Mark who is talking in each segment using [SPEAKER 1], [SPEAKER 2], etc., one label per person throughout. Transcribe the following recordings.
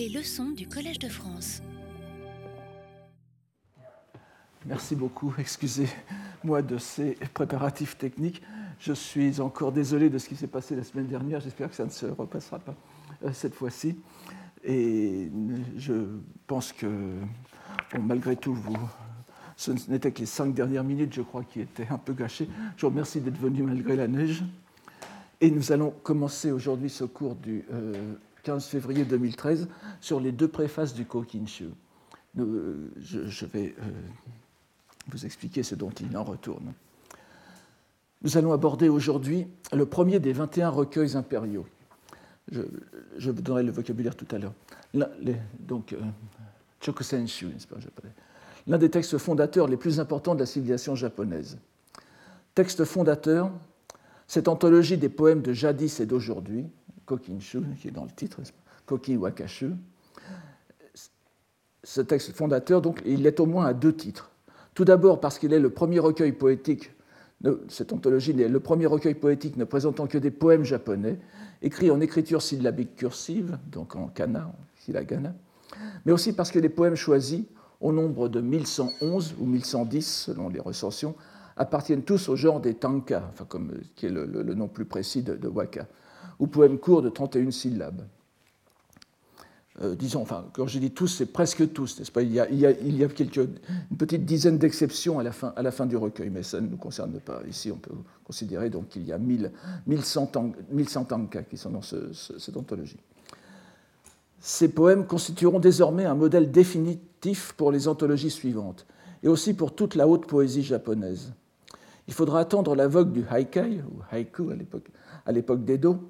[SPEAKER 1] Les leçons du Collège de France.
[SPEAKER 2] Merci beaucoup. Excusez-moi de ces préparatifs techniques. Je suis encore désolé de ce qui s'est passé la semaine dernière. J'espère que ça ne se repassera pas euh, cette fois-ci. Et je pense que, malgré tout, vous, ce n'était que les cinq dernières minutes, je crois, qui étaient un peu gâchées. Je vous remercie d'être venu malgré la neige. Et nous allons commencer aujourd'hui ce cours du 15 euh, février 2013 sur les deux préfaces du Kokinshu. Euh, je, vais vous expliquer ce dont il en retourne. Nous allons aborder aujourd'hui le premier des 21 recueils impériaux. Je, vous donnerai le vocabulaire tout à l'heure. Donc, euh, Chokusenshu, n'est-ce pas L'un des textes fondateurs les plus importants de la civilisation japonaise. Texte fondateur, cette anthologie des poèmes de jadis et d'aujourd'hui, Kokinshu, qui est dans le titre, Koki Wakashu. Ce texte fondateur, donc, il est au moins à deux titres. Tout d'abord parce qu'il est le premier recueil poétique, cette anthologie est le premier recueil poétique ne présentant que des poèmes japonais, écrits en écriture syllabique cursive, donc en kana, en hiragana, mais aussi parce que les poèmes choisis, au nombre de 1111 ou 1110 selon les recensions, appartiennent tous au genre des tanka, enfin comme, qui est le, nom plus précis de, de waka, ou poèmes courts de 31 syllabes. Euh, disons, enfin, quand je dis tous, c'est presque tous, n'est-ce pas? Il y, a, quelques, une petite dizaine d'exceptions à, la fin, à la fin du recueil, mais ça ne nous concerne pas. Ici, on peut considérer donc qu'il y a 1000, 1100, 1100 tankas qui sont dans cette anthologie. Ces poèmes constitueront désormais un modèle définitif pour les anthologies suivantes, et aussi pour toute la haute poésie japonaise. Il faudra attendre la vogue du haikai, ou haiku à l'époque d'Edo,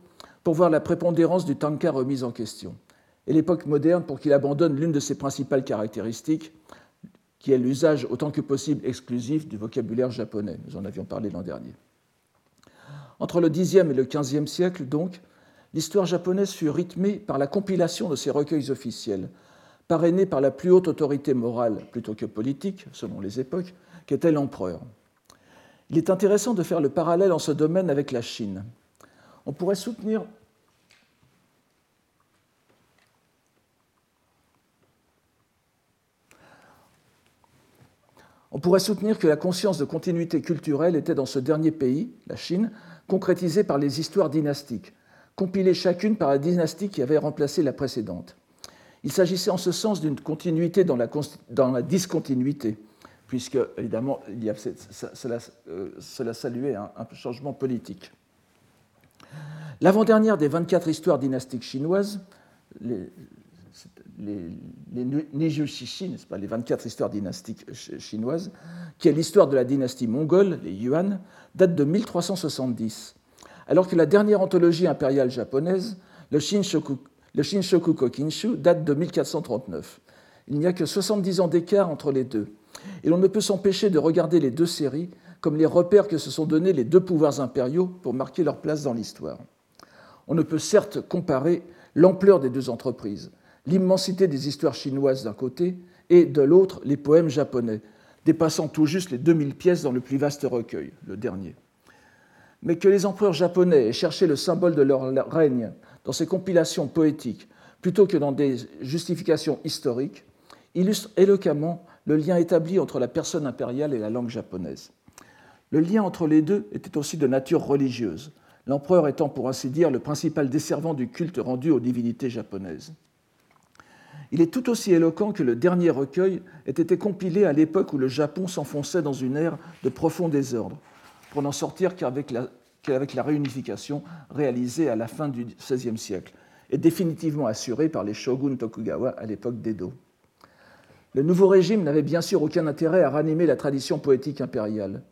[SPEAKER 2] pour voir la prépondérance du tanka remise en question et l'époque moderne pour qu'il abandonne l'une de ses principales caractéristiques, qui est l'usage autant que possible exclusif du vocabulaire japonais. Nous en avions parlé l'an dernier. Entre le Xe et le XVe siècle, donc, l'histoire japonaise fut rythmée par la compilation de ces recueils officiels, parrainés par la plus haute autorité morale plutôt que politique, selon les époques, qu'était l'empereur. Il est intéressant de faire le parallèle en ce domaine avec la Chine. On pourrait soutenir que la conscience de continuité culturelle était dans ce dernier pays, la Chine, concrétisée par les histoires dynastiques, compilées chacune par la dynastie qui avait remplacé la précédente. Il s'agissait en ce sens d'une continuité dans la, discontinuité, puisque, évidemment, euh, cela, saluait un, changement politique. L'avant-dernière des 24 histoires dynastiques chinoises, les, les, les n'est-ce pas, les 24 histoires dynastiques chinoises, qui est l'histoire de la dynastie mongole, les Yuan, date de 1370, alors que la dernière anthologie impériale japonaise, le Shinshoku, le Shinshoku Kokinshu, date de 1439. Il n'y a que 70 ans d'écart entre les deux, et l'on ne peut s'empêcher de regarder les deux séries comme les repères que se sont donnés les deux pouvoirs impériaux pour marquer leur place dans l'histoire. On ne peut certes comparer l'ampleur des deux entreprises, l'immensité des histoires chinoises d'un côté et de l'autre les poèmes japonais, dépassant tout juste les 2000 pièces dans le plus vaste recueil, le dernier. Mais que les empereurs japonais aient cherché le symbole de leur règne dans ces compilations poétiques plutôt que dans des justifications historiques illustre éloquemment le lien établi entre la personne impériale et la langue japonaise. Le lien entre les deux était aussi de nature religieuse, l'empereur étant pour ainsi dire le principal desservant du culte rendu aux divinités japonaises. Il est tout aussi éloquent que le dernier recueil ait été compilé à l'époque où le Japon s'enfonçait dans une ère de profond désordre, pour n'en sortir qu'avec la, réunification réalisée à la fin du XVIe siècle et définitivement assurée par les shoguns Tokugawa à l'époque d'Edo. Le nouveau régime n'avait bien sûr aucun intérêt à ranimer la tradition poétique impériale,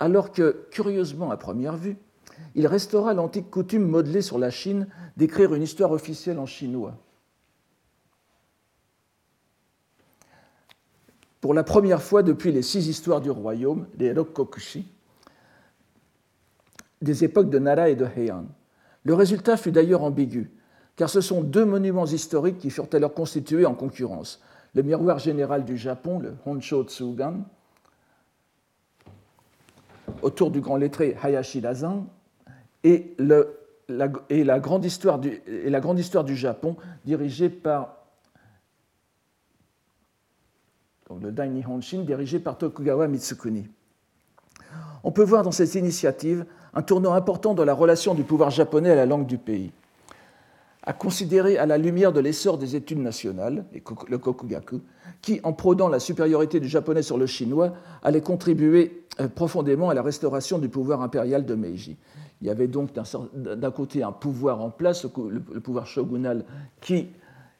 [SPEAKER 2] alors que, curieusement à première vue, il restaura l'antique coutume modelée sur la Chine d'écrire une histoire officielle en chinois pour la première fois depuis les six histoires du royaume, les Rokokushi, des époques de Nara et de Heian. Le résultat fut d'ailleurs ambigu, car ce sont deux monuments historiques qui furent alors constitués en concurrence. Le miroir général du Japon, le Honsho Tsugan, autour du grand lettré Hayashi Lazan et, la, grande histoire du, et la grande histoire du Japon dirigée par le Dai Nihonshin dirigé par Tokugawa Mitsukuni. On peut voir dans cette initiative un tournant important dans la relation du pouvoir japonais à la langue du pays. À considérer à la lumière de l'essor des études nationales, le Kokugaku, qui, en prodant la supériorité du japonais sur le chinois, allait contribuer profondément à la restauration du pouvoir impérial de Meiji. Il y avait donc d'un côté un pouvoir en place, le pouvoir shogunal, qui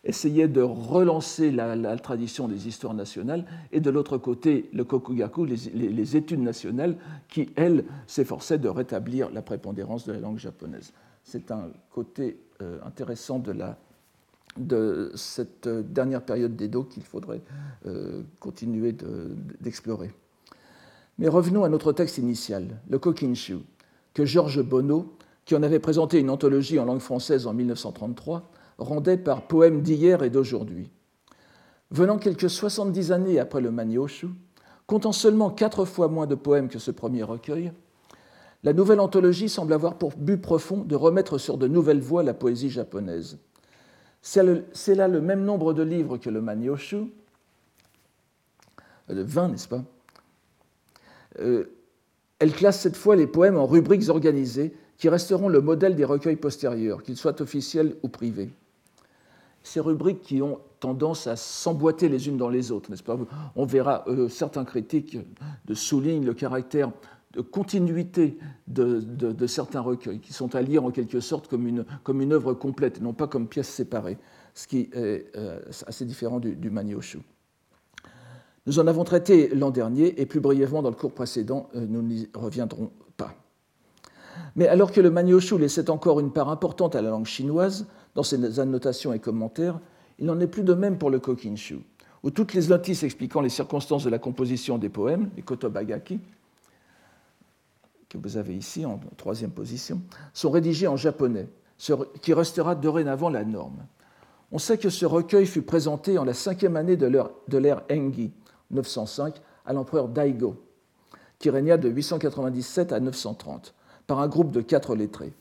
[SPEAKER 2] essayait de relancer la, tradition des histoires nationales, et de l'autre côté, le Kokugaku, les, études nationales, qui, elles, s'efforçaient de rétablir la prépondérance de la langue japonaise. C'est un côté euh, intéressant de, cette dernière période d'Edo qu'il faudrait euh, continuer d'explorer. Mais revenons à notre texte initial, le Kokinshu, que Georges Bonneau, qui en avait présenté une anthologie en langue française en 1933, rendait par poèmes d'hier et d'aujourd'hui. Venant quelques 70 années après le Manyoshu, comptant seulement quatre fois moins de poèmes que ce premier recueil, la nouvelle anthologie semble avoir pour but profond de remettre sur de nouvelles voies la poésie japonaise. C'est là le même nombre de livres que le Manyoshu, de 20, n'est-ce pas? euh, Elle classe cette fois les poèmes en rubriques organisées qui resteront le modèle des recueils postérieurs, qu'ils soient officiels ou privés ces rubriques qui ont tendance à s'emboîter les unes dans les autres, n'est-ce pas? On verra euh, certains critiques de soulignent le caractère de continuité de, certains recueils, qui sont à lire en quelque sorte comme une, comme une œuvre complète, non pas comme pièces séparées, ce qui est euh, assez différent du, du Manioshu. Nous en avons traité l'an dernier et plus brièvement dans le cours précédent, euh, nous n'y reviendrons pas. Mais alors que le Manioshu laissait encore une part importante à la langue chinoise, dans ses annotations et commentaires, il n'en est plus de même pour le Kokinshu, où toutes les notices expliquant les circonstances de la composition des poèmes, les kotobagaki, que vous avez ici en troisième position, sont rédigées en japonais, ce qui restera dorénavant la norme. On sait que ce recueil fut présenté en la cinquième année de l'ère Engi, 905, à l'empereur Daigo, qui régna de 897 à 930, par un groupe de quatre lettrés.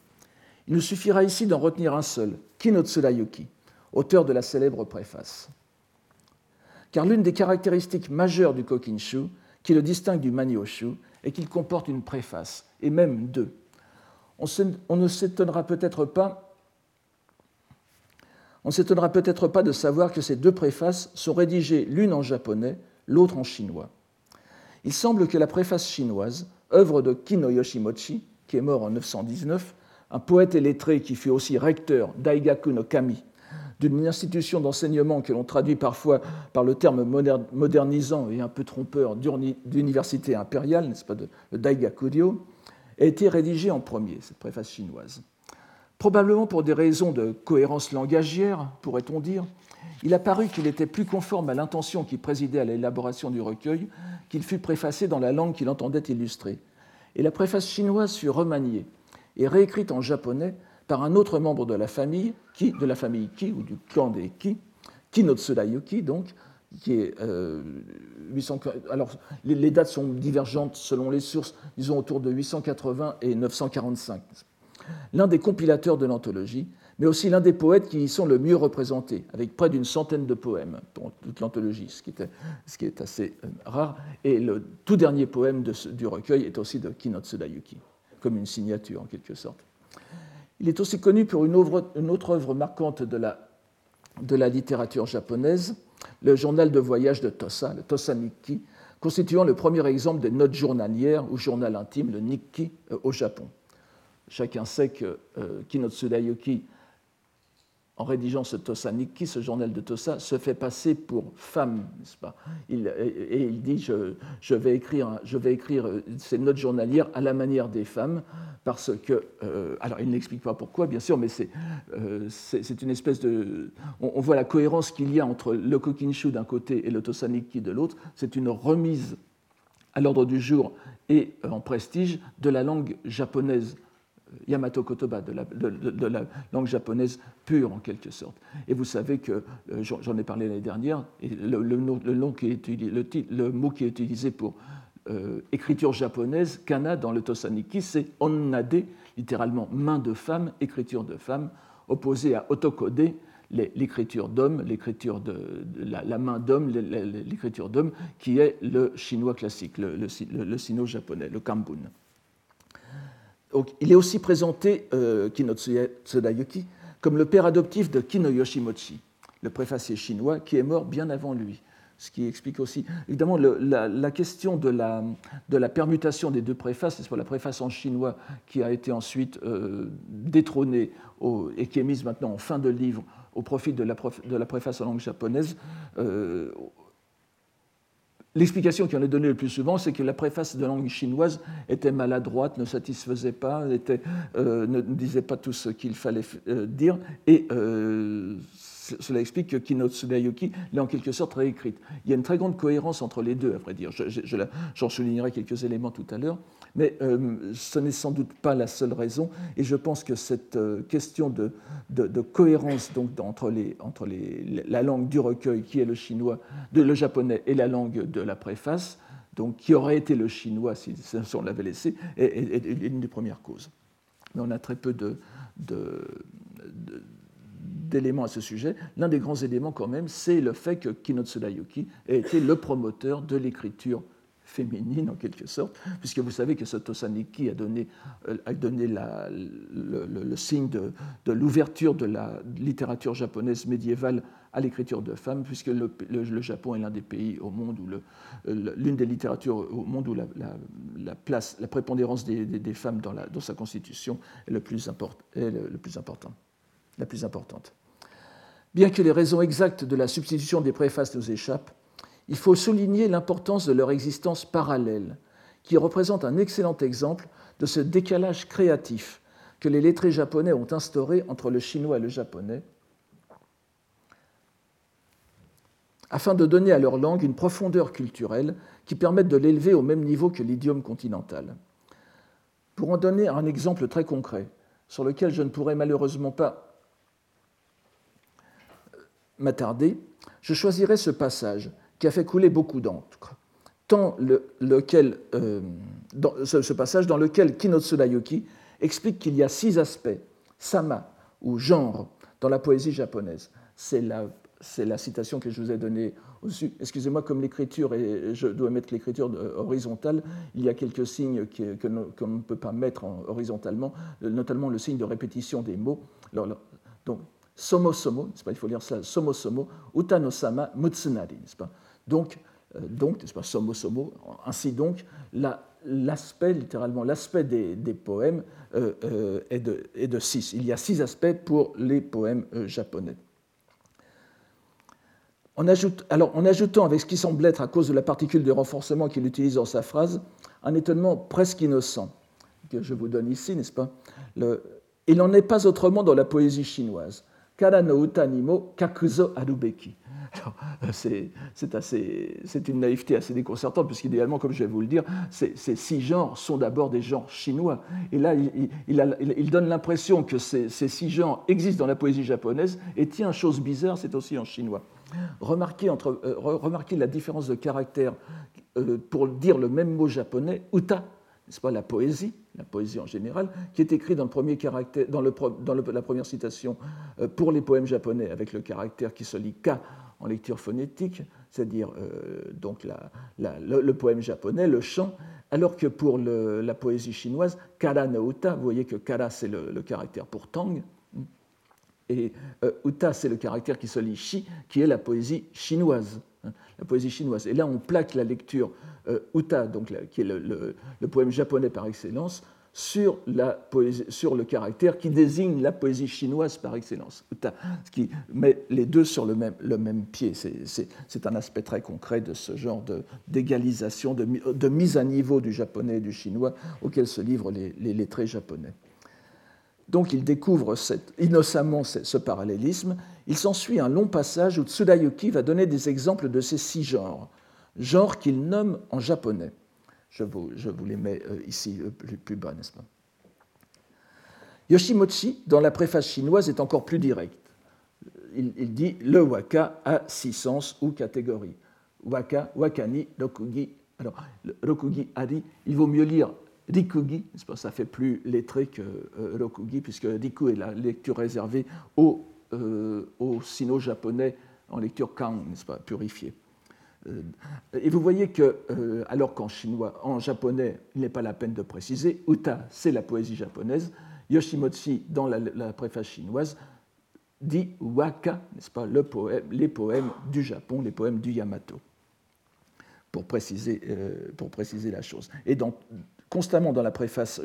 [SPEAKER 2] Il nous suffira ici d'en retenir un seul, Kino Tsurayuki, auteur de la célèbre préface. Car l'une des caractéristiques majeures du Kokinshu, qui le distingue du Manyoshu, est qu'il comporte une préface, et même deux. On, ne s'étonnera peut-être pas on s'étonnera peut-être pas de savoir que ces deux préfaces sont rédigées l'une en japonais, l'autre en chinois. Il semble que la préface chinoise, œuvre de Kino Yoshimochi, qui est mort en 919, un poète et lettré qui fut aussi recteur d'Aigaku no Kami, d'une institution d'enseignement que l'on traduit parfois par le terme modernisant et un peu trompeur d'université impériale, n'est-ce pas, de, Daigakuryo, a été rédigé en premier, cette préface chinoise. Probablement pour des raisons de cohérence langagière, pourrait-on dire, il a paru qu'il était plus conforme à l'intention qui présidait à l'élaboration du recueil qu'il fût préfacé dans la langue qu'il entendait illustrer. Et la préface chinoise fut remaniée et réécrite en japonais par un autre membre de la famille, qui, de la famille Ki, ou du clan des Ki, Kinotsurayuki, donc, qui est 800, euh, alors les, dates sont divergentes selon les sources, disons autour de 880 et 945. L'un des compilateurs de l'anthologie, mais aussi l'un des poètes qui y sont le mieux représentés, avec près d'une centaine de poèmes pour toute l'anthologie, ce, qui est assez euh, rare. Et le tout dernier poème du recueil est aussi de Kinotsurayuki comme une signature en quelque sorte. Il est aussi connu pour une, autre œuvre marquante de la, littérature japonaise, le journal de voyage de Tosa, le Tosa Nikki, constituant le premier exemple des notes journalières ou journal intime, le Nikki, euh, au Japon. Chacun sait que euh, Kinotsuda Yuki en rédigeant ce Tosa Nikki, ce journal de Tosa, se fait passer pour femme, n'est-ce pas? Il, Et il dit je, vais écrire, je vais écrire ces notes journalières à la manière des femmes, parce que. Euh, alors, il n'explique pas pourquoi, bien sûr, mais c'est euh, une espèce de. On, voit la cohérence qu'il y a entre le Kokinshu d'un côté et le Tosa Nikki de l'autre. C'est une remise à l'ordre du jour et en prestige de la langue japonaise Yamato Kotoba, de la, langue japonaise pure en quelque sorte. Et vous savez que, euh, j'en ai parlé l'année dernière, le, mot qui est utilisé pour euh, écriture japonaise, kana dans le Tosaniki, c'est onnade, littéralement main de femme, écriture de femme, opposé à otokode, l'écriture d'homme, l'écriture de, la, main d'homme, l'écriture d'homme, qui est le chinois classique, le, sino-japonais, le kambun. Il est aussi présenté, euh, Kinotsuya Tsudayuki, comme le père adoptif de Kino Yoshimochi, le préfacier chinois, qui est mort bien avant lui ce qui explique aussi. Évidemment, la, question de la, permutation des deux préfaces, c'est la préface en chinois qui a été ensuite euh, détrônée et qui est mise maintenant en fin de livre au profit de la, de la préface en langue japonaise. Euh, l'explication qui en est donnée le plus souvent, c'est que la préface de langue chinoise était maladroite, ne satisfaisait pas, euh, ne disait pas tout ce qu'il fallait dire, et cela explique que Kino Tsubayuki l'a en quelque sorte réécrite. Il y a une très grande cohérence entre les deux, à vrai dire. J'en soulignerai quelques éléments tout à l'heure, mais euh, ce n'est sans doute pas la seule raison. Et je pense que cette euh, question de, cohérence donc, entre, la langue du recueil, qui est le chinois, le japonais, et la langue de la préface, donc qui aurait été le chinois si, on l'avait laissé, est, une des premières causes. Mais on a très peu d'éléments à ce sujet. L'un des grands éléments, quand même, c'est le fait que Kinotsuda Yuki ait été le promoteur de l'écriture féminine, en quelque sorte, puisque vous savez que Sotosaniki a donné, euh, a donné la, le, signe de, de l'ouverture de la littérature japonaise médiévale à l'écriture de femmes, puisque le, Japon est l'un des pays au monde où l'une des littératures au monde où la, place, la prépondérance des, des, femmes dans, dans, sa constitution est le plus, est le plus important, la plus importante. Bien que les raisons exactes de la substitution des préfaces nous échappent, il faut souligner l'importance de leur existence parallèle, qui représente un excellent exemple de ce décalage créatif que les lettrés japonais ont instauré entre le chinois et le japonais, afin de donner à leur langue une profondeur culturelle qui permette de l'élever au même niveau que l'idiome continental. Pour en donner un exemple très concret, sur lequel je ne pourrai malheureusement pas m'attarder, je choisirai ce passage qui a fait couler beaucoup d'encre, tant lequel, euh, dans, ce, passage dans lequel Kinotsuda Yuki explique qu'il y a six aspects, sama ou genre, dans la poésie japonaise. C'est la, la, citation que je vous ai donnée. Excusez-moi, comme l'écriture, et je dois mettre l'écriture horizontale, il y a quelques signes qu'on ne peut pas mettre horizontalement, notamment le signe de répétition des mots. donc, somo somo, pas, il faut lire ça, somo somo, utano-sama mutsunari, n'est-ce pas? Donc, euh, donc n'est-ce pas, somo somo, ainsi donc, l'aspect, littéralement, l'aspect des, poèmes euh, euh, est, de, six. Il y a six aspects pour les poèmes japonais. En, alors, en ajoutant avec ce qui semble être, à cause de la particule de renforcement qu'il utilise dans sa phrase, un étonnement presque innocent, que je vous donne ici, n'est-ce pas? Il n'en est pas autrement dans la poésie chinoise. Kara no utanimo kakuzo arubeki. C'est une naïveté assez déconcertante, puisqu'idéalement, comme je vais vous le dire, ces, six genres sont d'abord des genres chinois. Et là, il, donne l'impression que ces, six genres existent dans la poésie japonaise, et tiens, chose bizarre, c'est aussi en chinois. Remarquez, euh, la différence de caractère euh, pour dire le même mot japonais, uta, n'est-ce pas, la poésie, la poésie en général, qui est écrite dans, le premier caractère, dans la première citation euh, pour les poèmes japonais avec le caractère qui se lit ka en lecture phonétique, c'est-à-dire euh, donc le, poème japonais, le chant, alors que pour la poésie chinoise, kara no uta, vous voyez que kara c'est le, caractère pour tang, et euh, uta c'est le caractère qui se lit shi, qui est la poésie chinoise. Hein, la poésie chinoise. Et là, on plaque la lecture euh, uta, donc, qui est le, poème japonais par excellence, sur, le caractère qui désigne la poésie chinoise par excellence, ce qui met les deux sur le même, pied. C'est un aspect très concret de ce genre d'égalisation, de, mise à niveau du japonais et du chinois auquel se livrent les, les lettrés japonais. Donc il découvre innocemment ce parallélisme. Il s'ensuit un long passage où Tsudayuki va donner des exemples de ces six genres, genres qu'il nomme en japonais. Je vous, les mets euh, ici euh, plus, bas, n'est-ce pas? Yoshimochi, dans la préface chinoise, est encore plus direct. Il, dit le waka a six sens ou catégories. Waka, wakani, rokugi. Alors, rokugi ari, il vaut mieux lire Rikugi, pas, ça fait plus lettré que euh, Rokugi, puisque Riku est la lecture réservée aux au sino-japonais en lecture Kang, n'est-ce pas, purifié. Et vous voyez que, alors qu'en chinois, en japonais, il n'est pas la peine de préciser, uta, c'est la poésie japonaise, Yoshimochi, dans la, préface chinoise, dit waka, n'est-ce pas, les poèmes du Japon, les poèmes du Yamato, pour préciser, préciser la chose. Et constamment dans la, préface,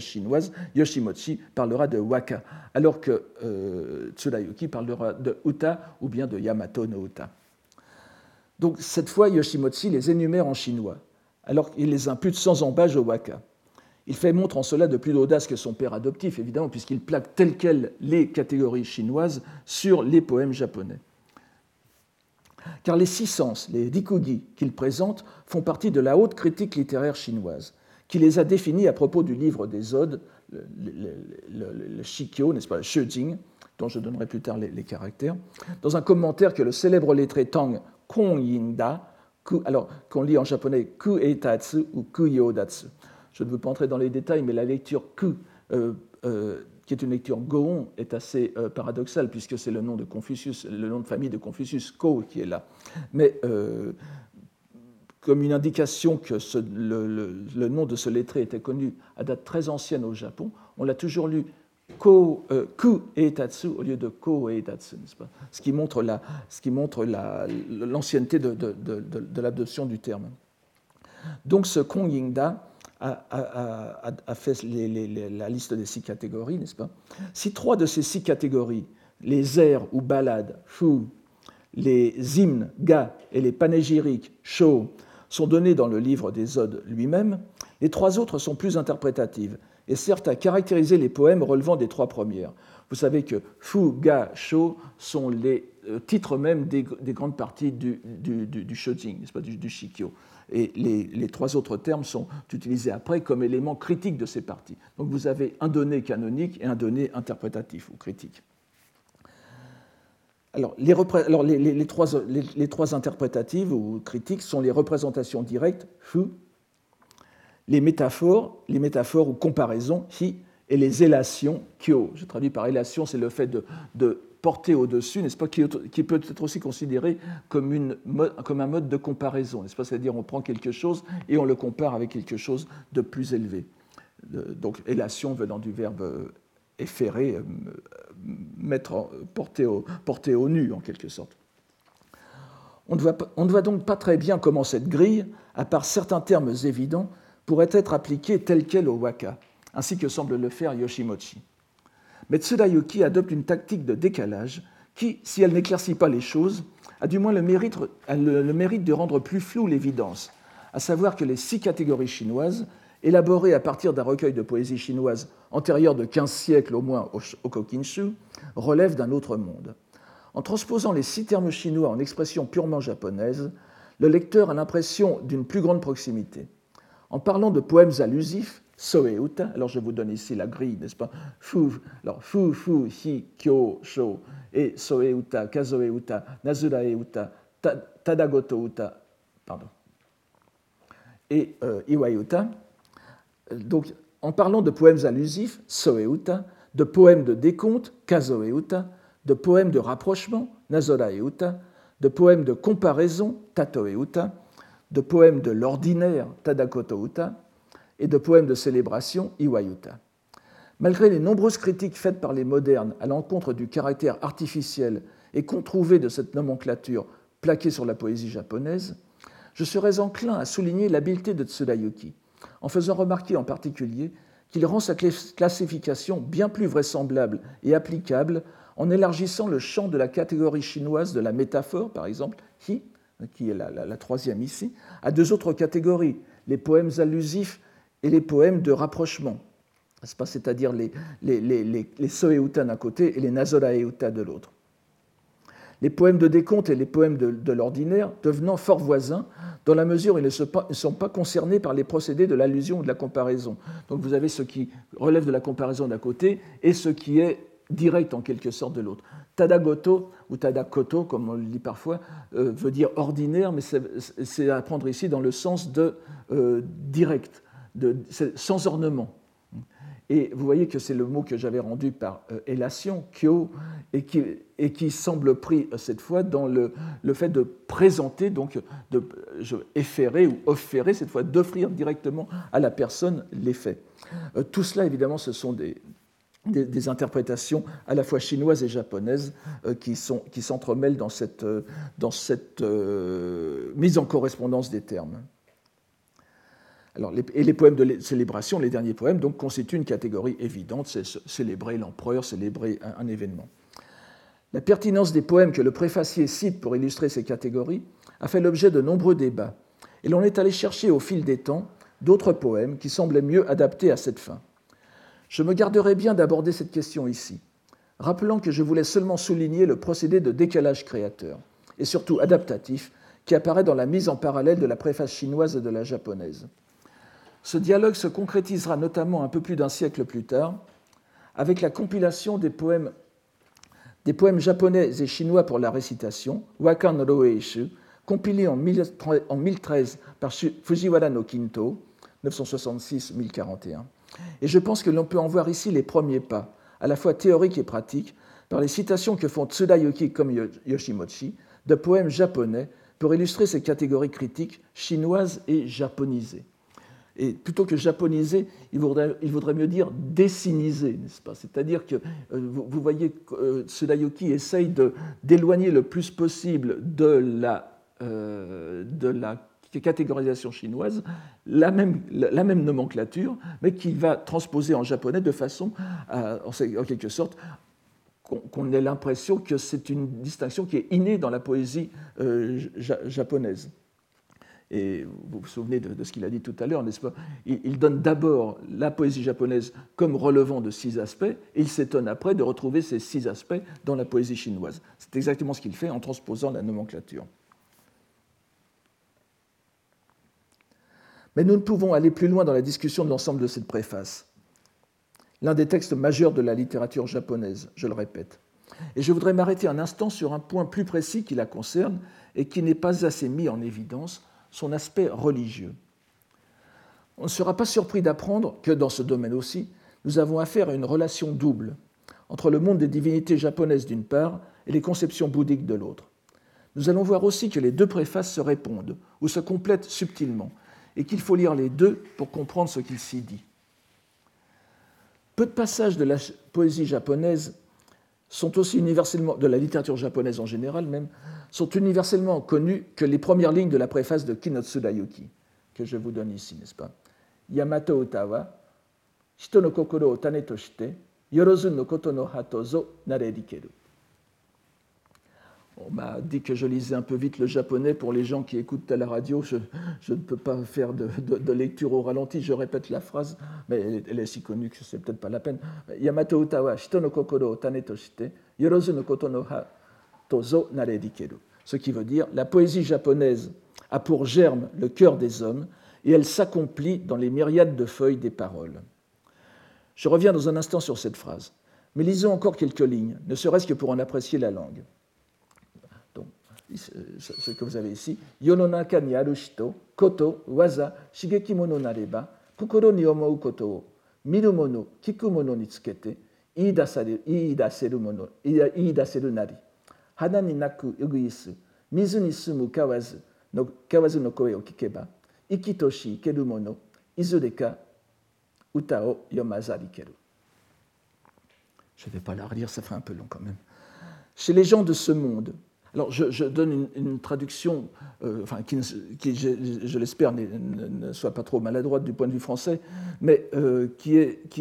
[SPEAKER 2] chinoise, Yoshimochi parlera de waka, alors que euh, Tsurayuki parlera de uta ou bien de Yamato no uta. Donc cette fois, Yoshimochi les énumère en chinois, alors qu'il les impute sans embâche au waka. Il fait montre en cela de plus d'audace que son père adoptif, évidemment, puisqu'il plaque telles quelles les catégories chinoises sur les poèmes japonais. Car les six sens, les dikugi qu'il présente, font partie de la haute critique littéraire chinoise qui les a définis à propos du livre des Odes, le, Shikyo, n'est-ce pas, le Shujing, dont je donnerai plus tard les, caractères, dans un commentaire que le célèbre lettré Tang Alors qu'on lit en japonais Ku Eitatsu ou Ku Yodatsu. Je ne veux pas entrer dans les détails, mais la lecture Ku, euh, euh, qui est une lecture Goon, est assez euh, paradoxale, puisque c'est le nom de Confucius, le nom de famille de Confucius, Ko, qui est là. Mais comme une indication que le, nom de ce lettré était connu à date très ancienne au Japon, on l'a toujours lu ko, euh, ku au lieu de ko n'est-ce pas? Ce qui montre l'ancienneté de, de, l'adoption du terme. Donc ce Kongyingda a, a, fait la liste des six catégories, n'est-ce pas? Si trois de ces six catégories, les airs ou ballades, les hymnes, ga, et les panégyriques, sho, sont données dans le livre des Odes lui-même, les trois autres sont plus interprétatives et servent à caractériser les poèmes relevant des trois premières. Vous savez que Fu, Ga, Sho sont les euh, titres même des, grandes parties du, du, du, Shojing, pas, du, Shikyo. Et les, les, trois autres termes sont utilisés après comme éléments critiques de ces parties. Donc vous avez un donné canonique et un donné interprétatif ou critique. Alors, les, trois, interprétatives ou critiques sont les représentations directes, fu, les métaphores, les métaphores ou comparaisons, hi, et les élations, kyo. Je traduis par élation, c'est le fait de, porter au-dessus, n'est-ce pas, qui, peut être aussi considéré comme, un mode de comparaison, n'est-ce pas? C'est-à-dire on prend quelque chose et on le compare avec quelque chose de plus élevé. Donc, élation venant du verbe efférer, euh, porter, au, porter nu en quelque sorte. On ne voit donc pas très bien comment cette grille, à part certains termes évidents, pourrait être appliquée telle qu'elle au waka, ainsi que semble le faire Yoshimochi. Mais Tsurayuki adopte une tactique de décalage qui, si elle n'éclaircit pas les choses, a du moins le mérite, de rendre plus floue l'évidence, à savoir que les six catégories chinoises élaboré à partir d'un recueil de poésie chinoise antérieur de 15 siècles au moins au Kokinshu, relève d'un autre monde. En transposant les six termes chinois en expressions purement japonaises, le lecteur a l'impression d'une plus grande proximité. En parlant de poèmes allusifs, Soeuta, alors je vous donne ici la grille, n'est-ce pas? Fu, alors Fu, Hi, Kyo, Sho, et Soeuta, Kazoeuta, Nazuraeuta, Tadagoto-uta, pardon, et euh, Iwayuta, donc, en parlant de poèmes allusifs, soeuta, de poèmes de décompte, kazoeuta, de poèmes de rapprochement, nazoraeuta, de poèmes de comparaison, tatoeuta, de poèmes de l'ordinaire, tadakotouta, et de poèmes de célébration, iwayuta. Malgré les nombreuses critiques faites par les modernes à l'encontre du caractère artificiel et controuvé de cette nomenclature plaquée sur la poésie japonaise, je serais enclin à souligner l'habileté de Tsurayuki, en faisant remarquer en particulier qu'il rend sa classification bien plus vraisemblable et applicable en élargissant le champ de la catégorie chinoise de la métaphore, par exemple, hi, qui est la, troisième ici, à deux autres catégories, les poèmes allusifs et les poèmes de rapprochement, c'est-à-dire les, les d'un côté et les Nazoraeuta de l'autre. Les poèmes de décompte et les poèmes de l'ordinaire devenant fort voisins, dans la mesure où ils ne sont pas concernés par les procédés de l'allusion ou de la comparaison. Donc vous avez ce qui relève de la comparaison d'un côté et ce qui est direct en quelque sorte de l'autre. Tadagoto ou tadakoto, comme on le dit parfois, euh, veut dire ordinaire, mais c'est à prendre ici dans le sens de euh, direct, de, sans ornement. Et vous voyez que c'est le mot que j'avais rendu par euh, élation, kyo, et qui, semble pris euh, cette fois dans le, fait de présenter, donc de efférer ou offérer, cette fois d'offrir directement à la personne. Euh, tout cela, évidemment, ce sont des, des, interprétations à la fois chinoises et japonaises euh, qui s'entremêlent dans cette, euh, euh, mise en correspondance des termes. Et les poèmes de célébration, les derniers poèmes, donc, constituent une catégorie évidente, c'est célébrer l'empereur, célébrer un, un, événement. La pertinence des poèmes que le préfacier cite pour illustrer ces catégories a fait l'objet de nombreux débats, et l'on est allé chercher au fil des temps d'autres poèmes qui semblaient mieux adaptés à cette fin. Je me garderai bien d'aborder cette question ici, rappelant que je voulais seulement souligner le procédé de décalage créateur, et surtout adaptatif, qui apparaît dans la mise en parallèle de la préface chinoise et de la japonaise. Ce dialogue se concrétisera notamment un peu plus d'un siècle plus tard avec la compilation des poèmes, japonais et chinois pour la récitation, Wakan Roeishu, compilé en 1013 par Fujiwara no Kinto, 966-1041. Et je pense que l'on peut en voir ici les premiers pas, à la fois théoriques et pratiques, dans les citations que font Tsudayuki comme Yoshimochi de poèmes japonais pour illustrer ces catégories critiques chinoises et japonisées. Et plutôt que japonisé, il vaudrait, mieux dire dessinisé, n'est-ce pas? C'est-à-dire que euh, vous, vous, voyez, euh, Tsudayoki essaye d'éloigner le plus possible de la, euh, de la catégorisation chinoise la même, la même nomenclature, mais qu'il va transposer en japonais de façon, à, en quelque sorte, qu'on ait l'impression que c'est une distinction qui est innée dans la poésie euh, japonaise. Et vous vous souvenez de, de ce qu'il a dit tout à l'heure, n'est-ce pas? Il, il, donne d'abord la poésie japonaise comme relevant de six aspects, et il s'étonne après de retrouver ces six aspects dans la poésie chinoise. C'est exactement ce qu'il fait en transposant la nomenclature. Mais nous ne pouvons aller plus loin dans la discussion de l'ensemble de cette préface. L'un des textes majeurs de la littérature japonaise, je le répète. Et je voudrais m'arrêter un instant sur un point plus précis qui la concerne et qui n'est pas assez mis en évidence, son aspect religieux. On ne sera pas surpris d'apprendre que dans ce domaine aussi, nous avons affaire à une relation double entre le monde des divinités japonaises d'une part et les conceptions bouddhiques de l'autre. Nous allons voir aussi que les deux préfaces se répondent ou se complètent subtilement et qu'il faut lire les deux pour comprendre ce qu'il s'y dit. Peu de passages de la poésie japonaise sont aussi universellement, de la littérature japonaise en général même, sont universellement connus que les premières lignes de la préface de Kinotsuda Yuki, que je vous donne ici, n'est-ce pas? Yamato Utawa, Hito no kokoro o tane to shite, no koto no hato zo narerikeru. On m'a dit que je lisais un peu vite le japonais pour les gens qui écoutent à la radio. Je, ne peux pas faire de, lecture au ralenti. Je répète la phrase, mais elle est, si connue que c'est peut-être pas la peine. Yamato Utawa, Shito no kokoro o tane yorozu no koto no ha tozo narerikeru. Ce qui veut dire la poésie japonaise a pour germe le cœur des hommes et elle s'accomplit dans les myriades de feuilles des paroles. Je reviens dans un instant sur cette phrase, mais lisons encore quelques lignes, ne serait-ce que pour en apprécier la langue ce que vous avez ici, Yononaka ni aru shito, koto, waza, shigeki mono nareba, kokoro ni omou koto o, miru mono, kiku mono ni tsukete, iidaseru mono, iidaseru nari. Hana ni naku uguisu, mizu ni sumu kawazu, no, kawazu no koe o kikeba, ikitoshi ikeru mono, izureka uta o yomazarikeru. Je ne vais pas la relire, ça fait un peu long quand même. Chez les gens de ce monde, alors, je, donne une, traduction euh, enfin, qui, je, l'espère, ne, soit pas trop maladroite du point de vue français, mais euh, qui,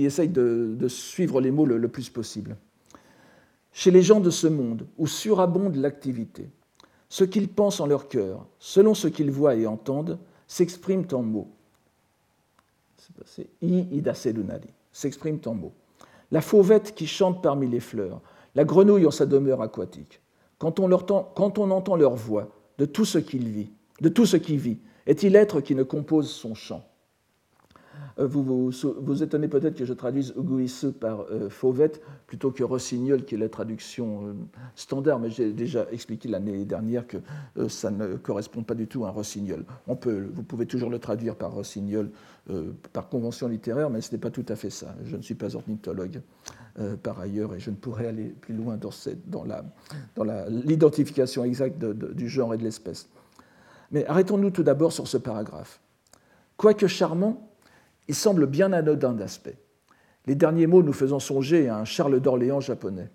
[SPEAKER 2] essaye de, suivre les mots le, plus possible. Chez les gens de ce monde, où surabonde l'activité, ce qu'ils pensent en leur cœur, selon ce qu'ils voient et entendent, s'expriment en mots. C'est i-ida-selunari, s'expriment en mots. La fauvette qui chante parmi les fleurs, la grenouille en sa demeure aquatique quand on, entend leur voix de tout ce qu'il vit, de tout ce qui vit, est-il être qui ne compose son chant? Vous vous, vous étonnez peut-être que je traduise Uguisu par euh, fauvette plutôt que rossignol, qui est la traduction euh, standard, mais j'ai déjà expliqué l'année dernière que ça ne correspond pas du tout à un rossignol. On peut, vous pouvez toujours le traduire par rossignol par convention littéraire, mais ce n'est pas tout à fait ça. Je ne suis pas ornithologue par ailleurs et je ne pourrais aller plus loin dans, cette, dans, la, dans l'identification exacte du genre et de l'espèce. Mais arrêtons-nous tout d'abord sur ce paragraphe. Quoique charmant, il semble bien anodin d'aspect. Les derniers mots nous faisant songer à un Charles d'Orléans japonais.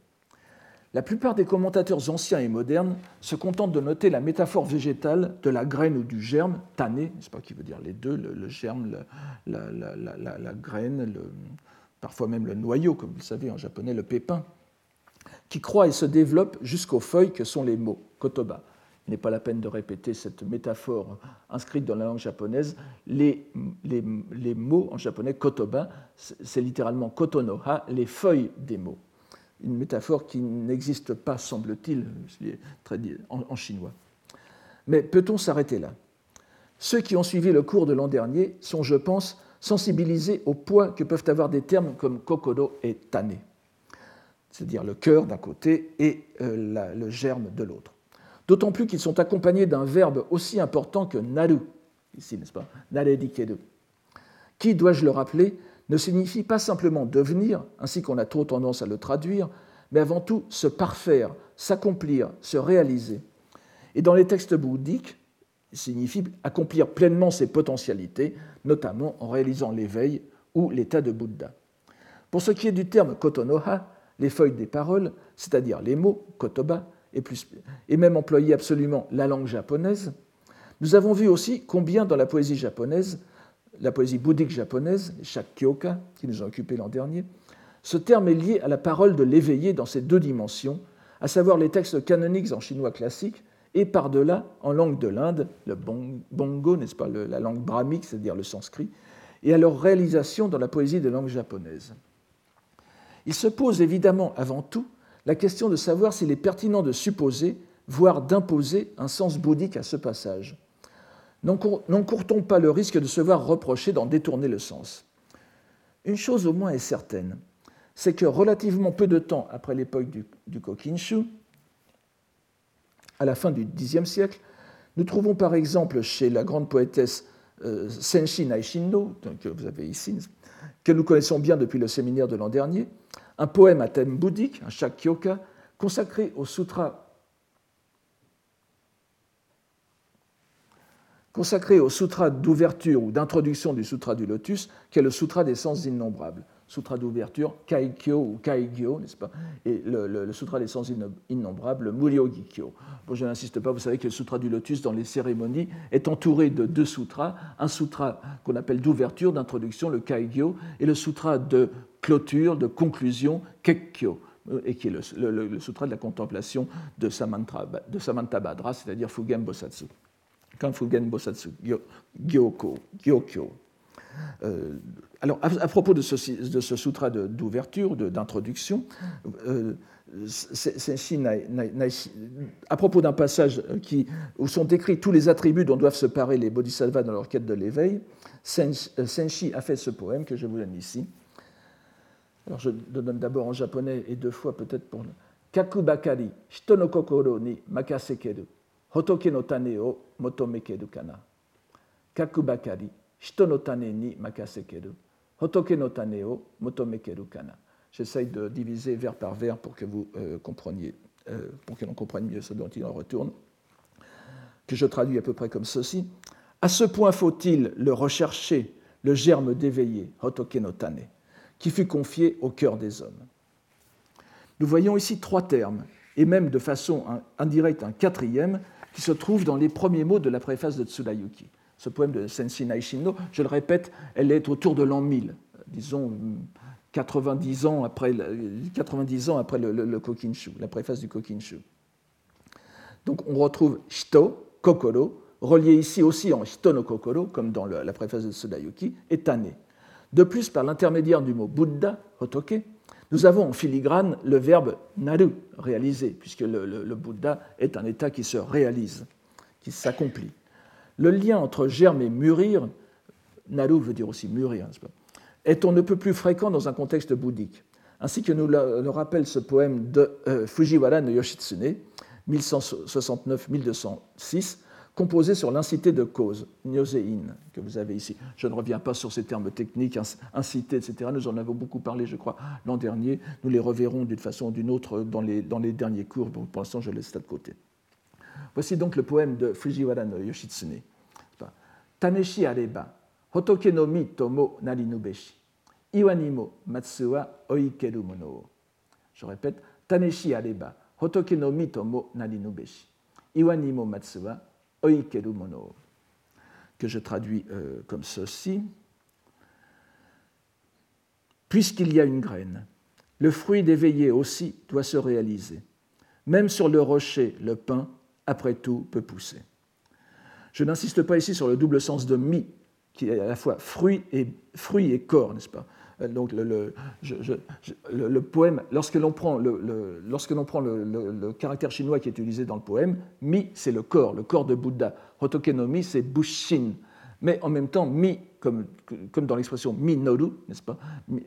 [SPEAKER 2] La plupart des commentateurs anciens et modernes se contentent de noter la métaphore végétale de la graine ou du germe, tanné, n'est-ce pas, qui veut dire les deux, le, germe, la, graine, parfois même le noyau, comme vous le savez en japonais, le pépin, qui croît et se développe jusqu'aux feuilles que sont les mots, kotoba. Il n'est pas la peine de répéter cette métaphore inscrite dans la langue japonaise. Les, mots en japonais, kotoba, c'est littéralement kotonoha, les feuilles des mots. Une métaphore qui n'existe pas, semble-t-il, en, en chinois. Mais peut-on s'arrêter là? Ceux qui ont suivi le cours de l'an dernier sont, je pense, sensibilisés au poids que peuvent avoir des termes comme kokoro et tane, c'est-à-dire le cœur d'un côté et euh, le germe de l'autre d'autant plus qu'ils sont accompagnés d'un verbe aussi important que naru, ici, n'est-ce pas? Naredikeru, qui, dois-je le rappeler, ne signifie pas simplement devenir, ainsi qu'on a trop tendance à le traduire, mais avant tout se parfaire, s'accomplir, se réaliser. Et dans les textes bouddhiques, il signifie accomplir pleinement ses potentialités, notamment en réalisant l'éveil ou l'état de Bouddha. Pour ce qui est du terme kotonoha, les feuilles des paroles, c'est-à-dire les mots kotoba, et, même employer absolument la langue japonaise, nous avons vu aussi combien dans la poésie japonaise, la poésie bouddhique japonaise, Shakkyoka, qui nous a occupé l'an dernier, ce terme est lié à la parole de l'éveillé dans ses deux dimensions, à savoir les textes canoniques en chinois classique et par-delà en langue de l'Inde, le bongo, n'est-ce pas, la langue brahmique, c'est-à-dire le sanskrit, et à leur réalisation dans la poésie des langues japonaises. Il se pose évidemment avant tout la question de savoir s'il est pertinent de supposer, voire d'imposer, un sens bouddhique à ce passage. N'encourt-on pas le risque de se voir reprocher d'en détourner le sens Une chose au moins est certaine, c'est que relativement peu de temps après l'époque du, Kokinshu, à la fin du Xe siècle, nous trouvons par exemple chez la grande poétesse euh, Senshi Naishindo, que vous avez ici, que nous connaissons bien depuis le séminaire de l'an dernier, un poème à thème bouddhique, un Shakyoka, consacré au sutra consacré au sutra d'ouverture ou d'introduction du sutra du lotus, qui est le sutra des sens innombrables. Sutra d'ouverture, Kaikyo ou Kaigyo, n'est-ce pas Et le, sutra des sens innombrables, le Muryo-gikyo. Bon, je n'insiste pas, vous savez que le sutra du lotus, dans les cérémonies, est entouré de deux sutras. Un sutra qu'on appelle d'ouverture, d'introduction, le Kaigyo, et le sutra de clôture, de conclusion, Kekkyo, et qui est le, sutra de la contemplation de, Samantabhadra, c'est-à-dire Fugen Bosatsu. Kanfugen Bosatsu Gyoko, Gyokyo. Euh, alors, à, propos de ce, de sutra d'ouverture, d'introduction, euh, à propos d'un passage qui, où sont décrits tous les attributs dont doivent se parer les bodhisattvas dans leur quête de l'éveil, Senshi a fait ce poème que je vous donne ici. Alors, je le donne d'abord en japonais et deux fois peut-être pour. Kakubakari, shito kokoro ni makasekeru, hotoke no tane o kana. Kakubakari, ni kana. J'essaye de diviser vers par vers pour que vous euh, compreniez, euh, pour que l'on comprenne mieux ce dont il en retourne, que je traduis à peu près comme ceci. À ce point faut-il le rechercher, le germe d'éveillé, hotoke no tane qui fut confié au cœur des hommes. Nous voyons ici trois termes, et même de façon indirecte un quatrième, qui se trouve dans les premiers mots de la préface de Tsurayuki. Ce poème de Senshi Naishino, je le répète, elle est autour de l'an 1000, disons 90 ans après, 90 ans après le, Kokinshu, la préface du Kokinshu. Donc on retrouve Shito, Kokoro, relié ici aussi en Shito no Kokoro, comme dans la préface de Tsurayuki, et Tane. De plus, par l'intermédiaire du mot Bouddha, Hotoke, nous avons en filigrane le verbe naru, réaliser, puisque le, Bouddha est un état qui se réalise, qui s'accomplit. Le lien entre germe et mûrir, naru veut dire aussi mûrir, est on ne peut plus fréquent dans un contexte bouddhique, ainsi que nous le, rappelle ce poème de euh, Fujiwara no Yoshitsune, 1169-1206, composé sur l'incité de cause, nyosein, que vous avez ici. Je ne reviens pas sur ces termes techniques, incité, etc. Nous en avons beaucoup parlé, je crois, l'an dernier. Nous les reverrons d'une façon ou d'une autre dans les, dans les derniers cours. Pour l'instant, je laisse ça de côté. Voici donc le poème de Fujiwara no Yoshitsune. Taneshi areba, hotoke mi tomo narinubeshi. Iwanimo matsuwa oikeru mono. Je répète, Taneshi areba, hotoke no mi tomo narinubeshi. Iwanimo matsuwa oikeru mono. Que je traduis euh, comme ceci. Puisqu'il y a une graine, le fruit d'éveillé aussi doit se réaliser. Même sur le rocher, le pain, après tout, peut pousser. Je n'insiste pas ici sur le double sens de mi, qui est à la fois fruit et, fruit et corps, n'est-ce pas? Euh, donc le, le, poème, lorsque l'on prend, le, caractère chinois qui est utilisé dans le poème, mi c'est le corps, le corps de Bouddha. Hotoke no mi c'est bushin. Mais en même temps, mi, comme, comme dans l'expression minoru, n'est-ce pas?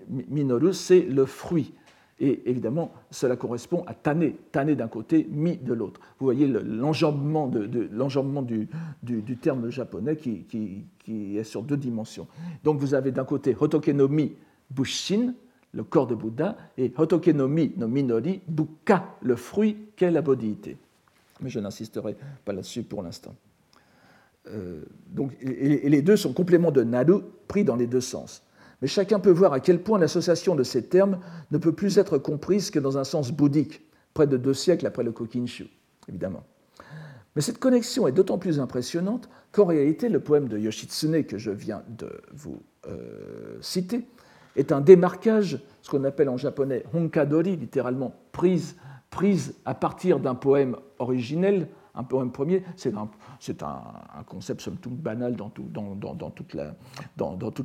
[SPEAKER 2] Minoru c'est le fruit. Et évidemment, cela correspond à Tané, Tané d'un côté, Mi de l'autre. Vous voyez l'enjambement du, terme japonais qui, est sur deux dimensions. Donc vous avez d'un côté Hotoke no Mi Bushin, le corps de Bouddha, et Hotoke no Mi no Minori, Bukka, le fruit qu'est la bodhité. Mais je n'insisterai pas là-dessus pour l'instant. Euh, donc, et, et, les deux sont compléments de Naru pris dans les deux sens. Mais chacun peut voir à quel point l'association de ces termes ne peut plus être comprise que dans un sens bouddhique, près de deux siècles après le Kokinshu, évidemment. Mais cette connexion est d'autant plus impressionnante qu'en réalité, le poème de Yoshitsune que je viens de vous euh, citer est un démarquage, ce qu'on appelle en japonais honkadori, littéralement prise, prise à partir d'un poème originel un poème premier, c'est un, concept somme toute banal dans, dans, toute, la,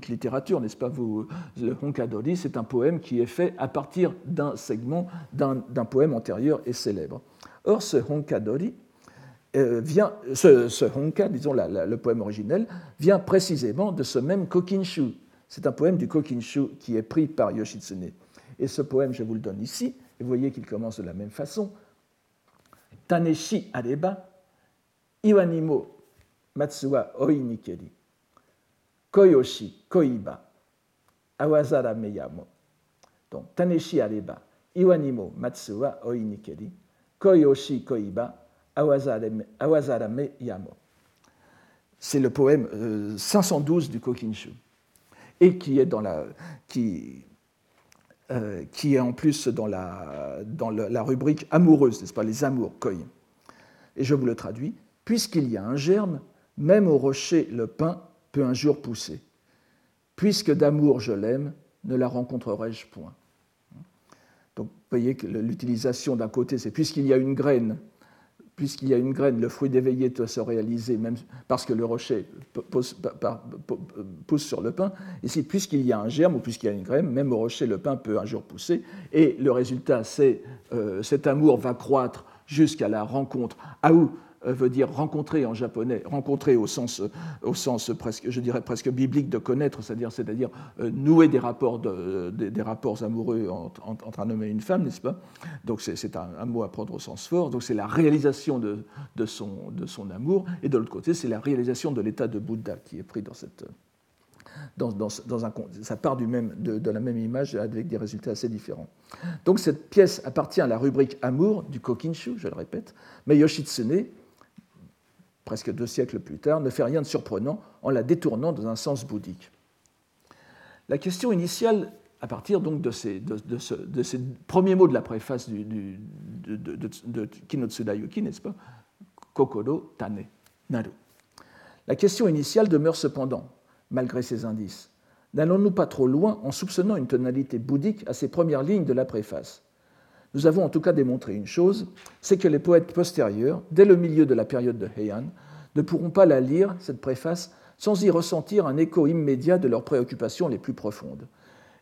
[SPEAKER 2] littérature, n'est-ce pas vous, Le Honkadori, c'est un poème qui est fait à partir d'un segment d'un poème antérieur et célèbre. Or, ce Honkadori, euh, vient, ce, ce, Honka, disons le poème originel, vient précisément de ce même Kokinshu. C'est un poème du Kokinshu qui est pris par Yoshitsune. Et ce poème, je vous le donne ici, et vous voyez qu'il commence de la même façon. Taneshi areba, iwanimo matsu wa oi nikeri. Koyoshi koiba, awazara meyamo. Donc, taneshi areba, iwanimo matsu wa oi nikeri. Koyoshi koiba, awazara meyamo. C'est le poème 512 euh, du Kokinshu et qui est dans la, qui, euh, qui est en plus dans la, rubrique amoureuse, n'est-ce pas, les amours, koi. Et je vous le traduis. Puisqu'il y a un germe, même au rocher le pain peut un jour pousser. Puisque d'amour je l'aime, ne la rencontrerai-je point? Donc, vous voyez que l'utilisation d'un côté, c'est puisqu'il y a une graine, puisqu'il y a une graine, le fruit d'éveillé doit se réaliser, même parce que le rocher pousse, sur le pain. Ici, puisqu'il y a un germe ou puisqu'il y a une graine, même au rocher, le pain peut un jour pousser. Et le résultat, c'est euh, cet amour va croître jusqu'à la rencontre. Aou, euh, veut dire rencontrer en japonais, rencontrer au sens, euh, au sens presque, je dirais presque biblique de connaître, c'est-à-dire, c'est-à-dire euh, nouer des rapports, de, des, rapports amoureux entre, entre, un homme et une femme, n'est-ce pas? Donc c'est un, un, mot à prendre au sens fort. Donc c'est la réalisation de, de, son, de son amour, et de l'autre côté, c'est la réalisation de l'état de Bouddha qui est pris dans cette, dans, dans, un, ça part du même, de, la même image avec des résultats assez différents. Donc cette pièce appartient à la rubrique amour du Kokinshu, je le répète, mais Yoshitsune presque deux siècles plus tard, ne fait rien de surprenant en la détournant dans un sens bouddhique. La question initiale, à partir donc de ces, premiers mots de la préface de, Kinotsuda Yuki, n'est-ce pas? Kokoro Tane Naru. La question initiale demeure cependant, malgré ces indices. N'allons-nous pas trop loin en soupçonnant une tonalité bouddhique à ces premières lignes de la préface? Nous avons en tout cas démontré une chose, c'est que les poètes postérieurs, dès le milieu de la période de Heian, ne pourront pas la lire, cette préface, sans y ressentir un écho immédiat de leurs préoccupations les plus profondes.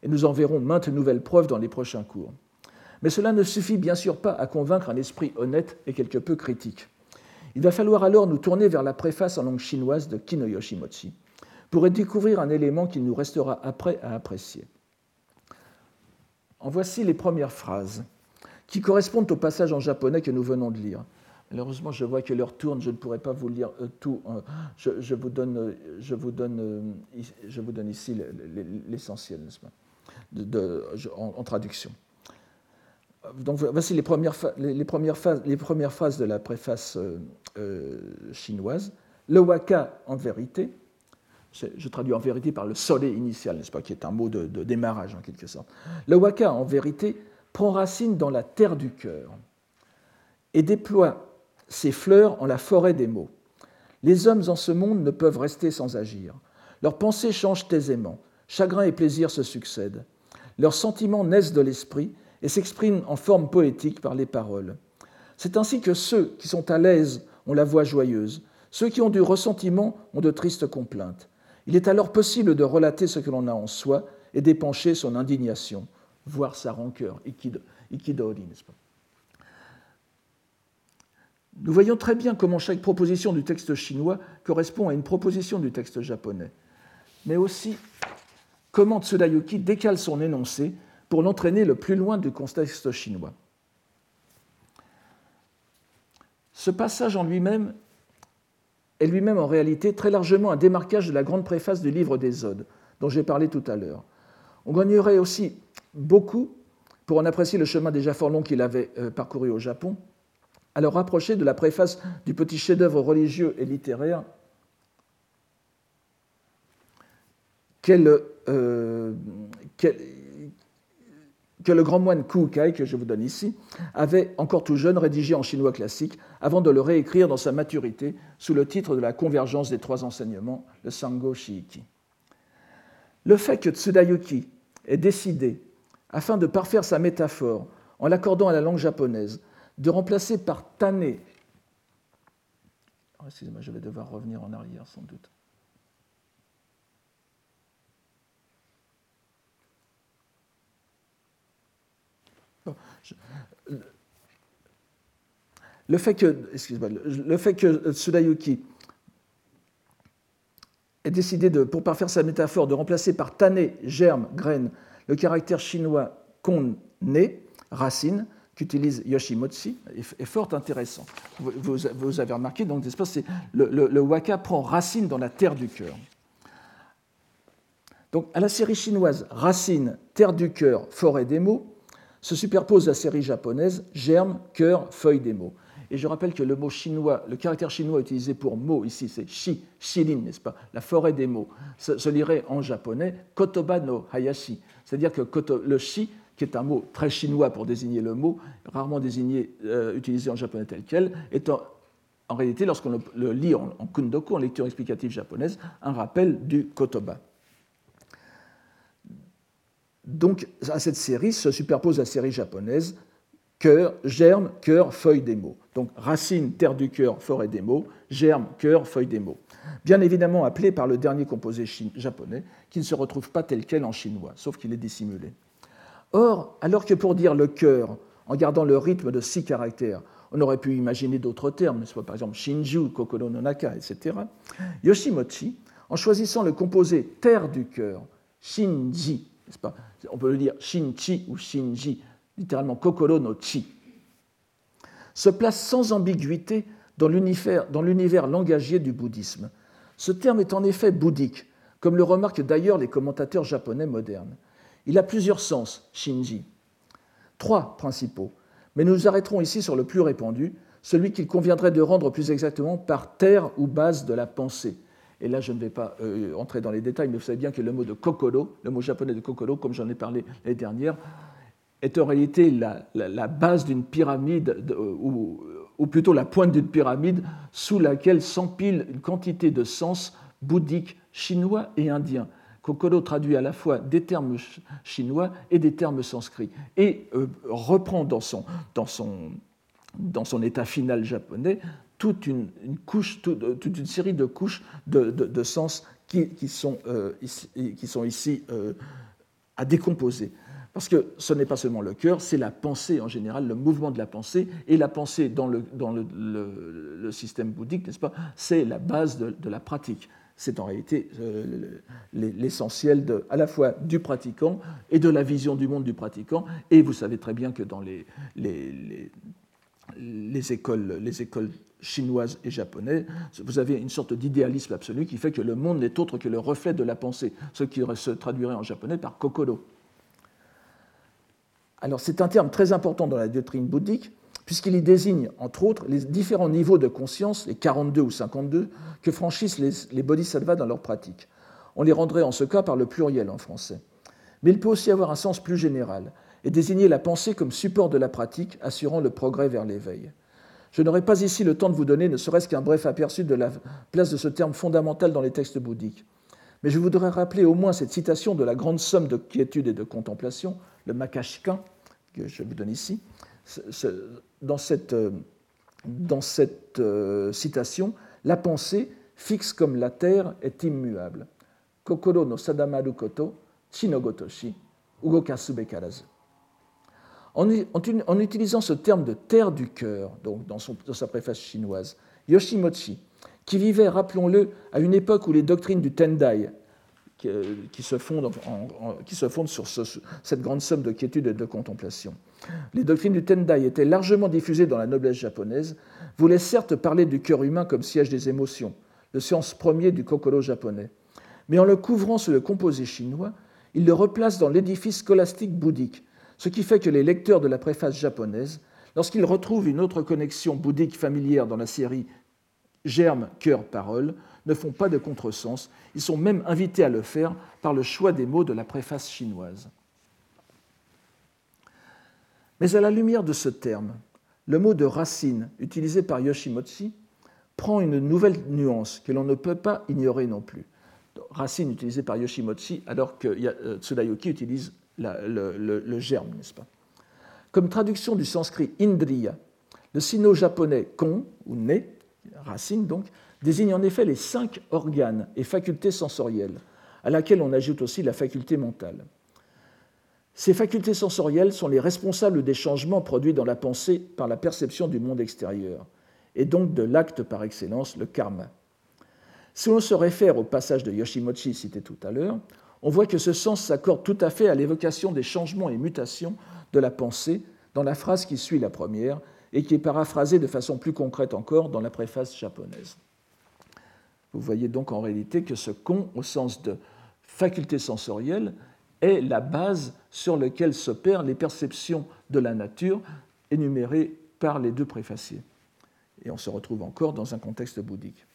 [SPEAKER 2] Et nous en verrons maintes nouvelles preuves dans les prochains cours. Mais cela ne suffit bien sûr pas à convaincre un esprit honnête et quelque peu critique. Il va falloir alors nous tourner vers la préface en langue chinoise de Kinoyoshi Mochi pourrait découvrir un élément qu'il nous restera après à apprécier. En voici les premières phrases qui correspondent au passage en japonais que nous venons de lire. Malheureusement, je vois que l'heure tourne, je ne pourrai pas vous lire euh, tout. Euh, je, vous, donne, euh, je, vous, donne, je vous donne ici l'essentiel, n'est-ce pas, de, en, traduction. Donc voici les premières, les, premières phases, de la préface chinoise. Le waka en vérité, je traduis en vérité par le soleil initial, n'est-ce pas, qui est un mot de, de, démarrage en quelque sorte. Le waka en vérité prend racine dans la terre du cœur et déploie ses fleurs en la forêt des mots. Les hommes en ce monde ne peuvent rester sans agir. Leurs pensées changent aisément. Chagrin et plaisir se succèdent. Leurs sentiments naissent de l'esprit et s'expriment en forme poétique par les paroles. C'est ainsi que ceux qui sont à l'aise ont la voix joyeuse, ceux qui ont du ressentiment ont de tristes complaintes. Il est alors possible de relater ce que l'on a en soi et d'épancher son indignation, voire sa rancœur, nous voyons très bien comment chaque proposition du texte chinois correspond à une proposition du texte japonais, mais aussi comment Tsudayuki décale son énoncé pour l'entraîner le plus loin du contexte chinois. Ce passage en lui-même est lui-même en réalité très largement un démarquage de la grande préface du livre des Odes, dont j'ai parlé tout à l'heure. On gagnerait aussi beaucoup pour en apprécier le chemin déjà fort long qu'il avait euh, parcouru au Japon, à le rapprocher de la préface du petit chef-d'œuvre religieux et littéraire euh, que le grand moine Ku Kai, que je vous donne ici, avait, encore tout jeune, rédigé en chinois classique, avant de le réécrire dans sa maturité sous le titre de la convergence des trois enseignements, le Sango Shiiki. Le fait que Tsudayuki ait décidé, afin de parfaire sa métaphore, en l'accordant à la langue japonaise, de remplacer par Tané. Oh, excusez-moi, je vais devoir revenir en arrière sans doute. le fait que, excusez-moi, le fait que Tsudayuki ait décidé, pour parfaire sa métaphore, de remplacer par tané, germe, graine, le caractère chinois kon, né, racine, qu'utilise Yoshimotsi est, fort intéressant. Vous, avez remarqué, donc, le, le, waka prend racine dans la terre du cœur. Donc, à la série chinoise Racine, terre du cœur, forêt des mots, se superpose la série japonaise Germe, cœur, feuille des mots. Et je rappelle que le mot chinois, le caractère chinois utilisé pour mot ici, c'est shi, shirin, n'est-ce pas? La forêt des mots. Se, lirait en japonais kotoba no hayashi. C'est-à-dire que le shi qui est un mot très chinois pour désigner le mot, rarement désigné, euh, utilisé en japonais tel quel, est en, réalité, lorsqu'on le, lit en, kundoku, en lecture explicative japonaise, un rappel du kotoba. Donc, à cette série se superpose la série japonaise cœur, germe, cœur, feuille des mots. Donc, racine, terre du cœur, forêt des mots, germe, cœur, feuille des mots. Bien évidemment appelé par le dernier composé japonais, qui ne se retrouve pas tel quel en chinois, sauf qu'il est dissimulé. Or, alors que pour dire le cœur, en gardant le rythme de six caractères, on aurait pu imaginer d'autres termes, soit par exemple Shinju, Kokoro no Naka, etc. Yoshimochi, en choisissant le composé terre du cœur, Shinji, on peut le dire Shinchi ou Shinji, littéralement Kokoro no Chi, se place sans ambiguïté dans l'univers langagier du bouddhisme. Ce terme est en effet bouddhique, comme le remarquent d'ailleurs les commentateurs japonais modernes. Il a plusieurs sens, Shinji. Trois principaux, mais nous nous arrêterons ici sur le plus répandu, celui qu'il conviendrait de rendre plus exactement par terre ou base de la pensée. Et là, je ne vais pas euh, entrer dans les détails, mais vous savez bien que le mot de kokoro, le mot japonais de kokoro, comme j'en ai parlé l'année dernière, est en réalité la, base d'une pyramide, ou, plutôt la pointe d'une pyramide, sous laquelle s'empile une quantité de sens bouddhiques, chinois et indiens. Kokoro traduit à la fois des termes chinois et des termes sanscrits, et euh, reprend dans son, dans, son, dans son état final japonais toute une, couche, euh, toute, une série de couches de, de, sens qui, qui, sont, euh, ici, qui, sont, ici, à décomposer. Parce que ce n'est pas seulement le cœur, c'est la pensée en général, le mouvement de la pensée. Et la pensée dans le, dans le, système bouddhique, n'est-ce pas, c'est la base de, la pratique. c'est en réalité euh, l'essentiel à la fois du pratiquant et de la vision du monde du pratiquant. Et vous savez très bien que dans les, les, les, écoles, les écoles chinoises et japonaises, vous avez une sorte d'idéalisme absolu qui fait que le monde n'est autre que le reflet de la pensée, ce qui se traduirait en japonais par kokoro. C'est un terme très important dans la doctrine bouddhique, puisqu'il y désigne, entre autres, les différents niveaux de conscience, les 42 ou 52, que franchissent les, bodhisattvas dans leur pratique. On les rendrait en ce cas par le pluriel en français. Mais il peut aussi avoir un sens plus général et désigner la pensée comme support de la pratique assurant le progrès vers l'éveil. Je n'aurai pas ici le temps de vous donner ne serait-ce qu'un bref aperçu de la place de ce terme fondamental dans les textes bouddhiques. Mais je voudrais rappeler au moins cette citation de la grande somme de quiétude et de contemplation, le Makashika, que je vous donne ici, dans cette, euh, euh, citation, la pensée, fixe comme la terre, est immuable. Kokoro no sadamaru koto, ugokasube karazu. En, utilisant ce terme de terre du cœur, donc dans sa préface chinoise, Yoshimochi, qui vivait, rappelons-le, à une époque où les doctrines du Tendai qui, se fondent, qui se fondent sur cette grande somme de quiétude et de contemplation. Les doctrines du Tendai étaient largement diffusées dans la noblesse japonaise, voulaient certes parler du cœur humain comme siège des émotions, le sens premier du kokoro japonais, mais en le couvrant sous le composé chinois, ils le replacent dans l'édifice scolastique bouddhique, ce qui fait que les lecteurs de la préface japonaise, lorsqu'ils retrouvent une autre connexion bouddhique familière dans la série Germe, cœur, parole, ne font pas de contresens, ils sont même invités à le faire par le choix des mots de la préface chinoise. Mais à la lumière de ce terme, le mot de racine utilisé par Yoshimochi prend une nouvelle nuance que l'on ne peut pas ignorer non plus. Racine utilisée par Yoshimochi alors que euh, Tsudayoki utilise le, germe, n'est-ce pas? Comme traduction du sanskrit indriya, le sino-japonais kon, ou ne, racine donc, désigne en effet les cinq organes et facultés sensorielles, à laquelle on ajoute aussi la faculté mentale. Ces facultés sensorielles sont les responsables des changements produits dans la pensée par la perception du monde extérieur, et donc de l'acte par excellence, le karma. Si l'on se réfère au passage de Yoshimochi cité tout à l'heure, on voit que ce sens s'accorde tout à fait à l'évocation des changements et mutations de la pensée dans la phrase qui suit la première et qui est paraphrasée de façon plus concrète encore dans la préface japonaise. Vous voyez donc en réalité que ce con, au sens de faculté sensorielle, est la base sur laquelle s'opèrent les perceptions de la nature énumérées par les deux préfaciers. Et on se retrouve encore dans un contexte bouddhique.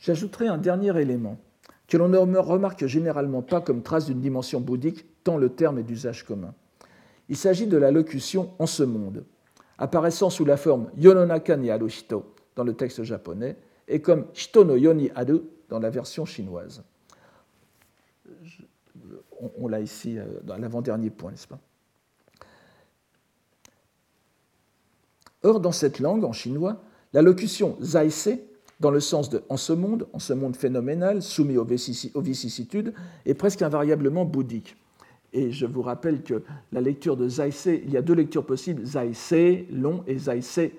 [SPEAKER 2] J'ajouterai un dernier élément que l'on ne remarque généralement pas comme trace d'une dimension bouddhique, tant le terme est d'usage commun. Il s'agit de la locution en ce monde, apparaissant sous la forme Yononaka ni Arushito dans le texte japonais et comme Shito no Yoni Aru dans la version chinoise. On, l'a ici euh, dans l'avant-dernier point, n'est-ce pas? Or, dans cette langue, en chinois, la locution zaise, dans le sens de en ce monde, en ce monde phénoménal, soumis aux vicissitudes, est presque invariablement bouddhique. Et je vous rappelle que la lecture de zaise, il y a deux lectures possibles, zaise long et zaise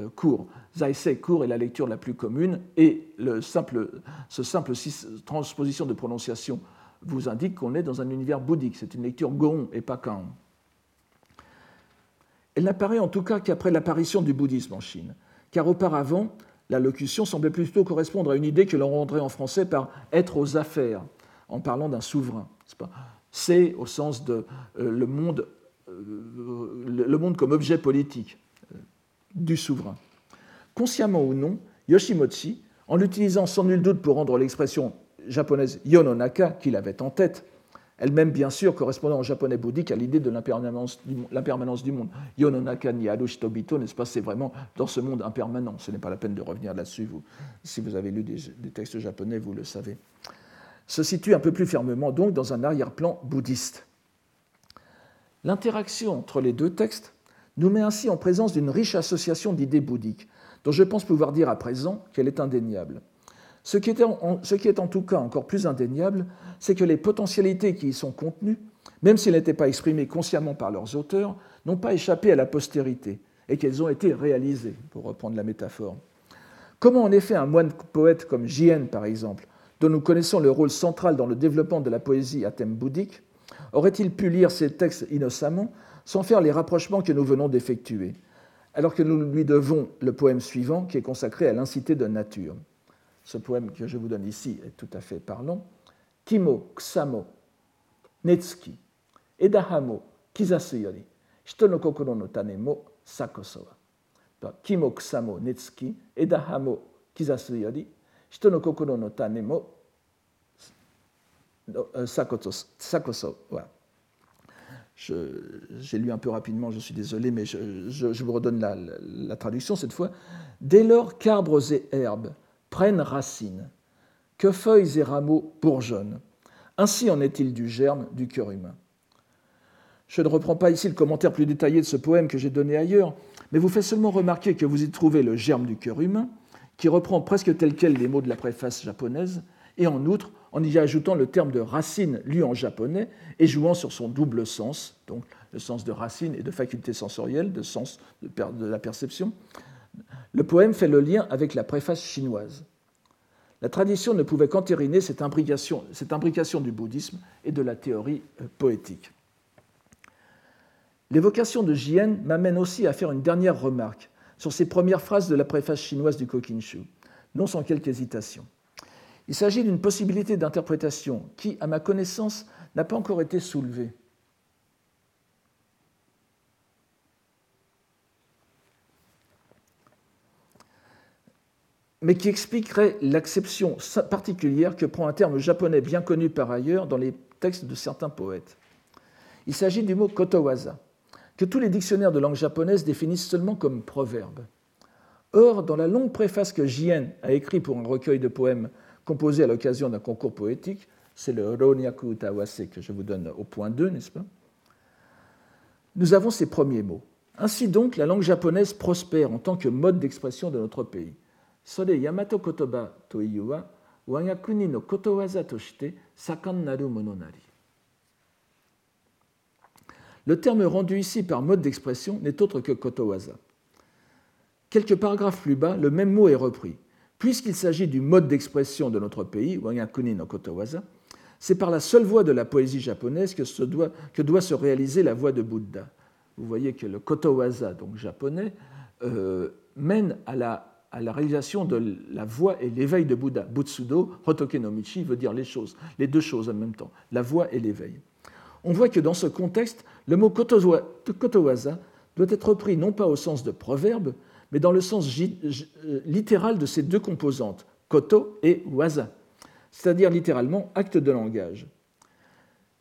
[SPEAKER 2] euh, court. Zaise court est la lecture la plus commune et le simple, ce simple transposition de prononciation vous indique qu'on est dans un univers bouddhique. C'est une lecture Goon et pas Kaon. Elle n'apparaît en tout cas qu'après l'apparition du bouddhisme en Chine, car auparavant, la locution semblait plutôt correspondre à une idée que l'on rendrait en français par être aux affaires, en parlant d'un souverain. C'est au sens de euh, le, monde, euh, le monde comme objet politique du souverain. Consciemment ou non, Yoshimochi, en l'utilisant sans nul doute pour rendre l'expression japonaise Yononaka qu'il avait en tête, elle-même bien sûr correspondant en japonais bouddhique à l'idée de l'impermanence du, monde. Yononaka ni Arushitobito, n'est-ce pas, c'est vraiment dans ce monde impermanent. Ce n'est pas la peine de revenir là-dessus. si vous avez lu des, textes japonais, vous le savez. Se situe un peu plus fermement donc dans un arrière-plan bouddhiste. L'interaction entre les deux textes nous met ainsi en présence d'une riche association d'idées bouddhiques, dont je pense pouvoir dire à présent qu'elle est indéniable. Ce qui, est en, tout cas encore plus indéniable, c'est que les potentialités qui y sont contenues, même s'ils n'étaient pas exprimées consciemment par leurs auteurs, n'ont pas échappé à la postérité et qu'elles ont été réalisées, pour reprendre la métaphore. Comment en effet un moine poète comme Jien, par exemple, dont nous connaissons le rôle central dans le développement de la poésie à thème bouddhique, aurait-il pu lire ces textes innocemment sans faire les rapprochements que nous venons d'effectuer, alors que nous lui devons le poème suivant qui est consacré à l'incité de nature? Ce poème que je vous donne ici est tout à fait parlant. Kimo, Ksamo, Netsuki, Edahamo, Kizasuyori, kokoro no tane mo sakosowa. Kimo, Ksamo, Netsuki, Edahamo, Kizasu yori, kokoro no euh, Sakoso. J'ai lu un peu rapidement, je suis désolé, mais je, vous redonne la, la, traduction cette fois. Dès lors qu'arbres et herbes prennent racine, que feuilles et rameaux bourgeonnent, ainsi en est-il du germe du cœur humain. Je ne reprends pas ici le commentaire plus détaillé de ce poème que j'ai donné ailleurs, mais vous faites seulement remarquer que vous y trouvez le germe du cœur humain, qui reprend presque tel quel les mots de la préface japonaise, et en outre, en y ajoutant le terme de racine lu en japonais et jouant sur son double sens, donc le sens de racine et de faculté sensorielle, de sens de la perception, le poème fait le lien avec la préface chinoise. La tradition ne pouvait qu'entériner cette imbrication, du bouddhisme et de la théorie euh, poétique. L'évocation de Jien m'amène aussi à faire une dernière remarque sur ces premières phrases de la préface chinoise du Kokinshu, non sans quelque hésitation. Il s'agit d'une possibilité d'interprétation qui, à ma connaissance, n'a pas encore été soulevée. mais qui expliquerait l'acception particulière que prend un terme japonais bien connu par ailleurs dans les textes de certains poètes. Il s'agit du mot kotowaza, que tous les dictionnaires de langue japonaise définissent seulement comme proverbe. Or, dans la longue préface que Jien a écrit pour un recueil de poèmes composé à l'occasion d'un concours poétique, c'est le Ronyaku Utawase que je vous donne au point 2, n'est-ce pas? Nous avons ces premiers mots. Ainsi donc, la langue japonaise prospère en tant que mode d'expression de notre pays. Sore Yamato Kotoba to wa wagakuni no kotowaza toshite sakan naru mononari. Le terme rendu ici par mode d'expression n'est autre que kotowaza. Quelques paragraphes plus bas, le même mot est repris. Puisqu'il s'agit du mode d'expression de notre pays, Wanyakuni no kotowaza, c'est par la seule voie de la poésie japonaise que, doit, que doit se réaliser la voie de Bouddha. Vous voyez que le kotowaza, donc japonais, euh, mène à la, à la, réalisation de la voie et l'éveil de Bouddha. Butsudo, Hotoke no Michi veut dire les choses, les deux choses en même temps, la voie et l'éveil on voit que dans ce contexte, le mot kotowaza doit être pris non pas au sens de proverbe, mais dans le sens euh, littéral de ces deux composantes, koto et waza, c'est-à-dire littéralement acte de langage.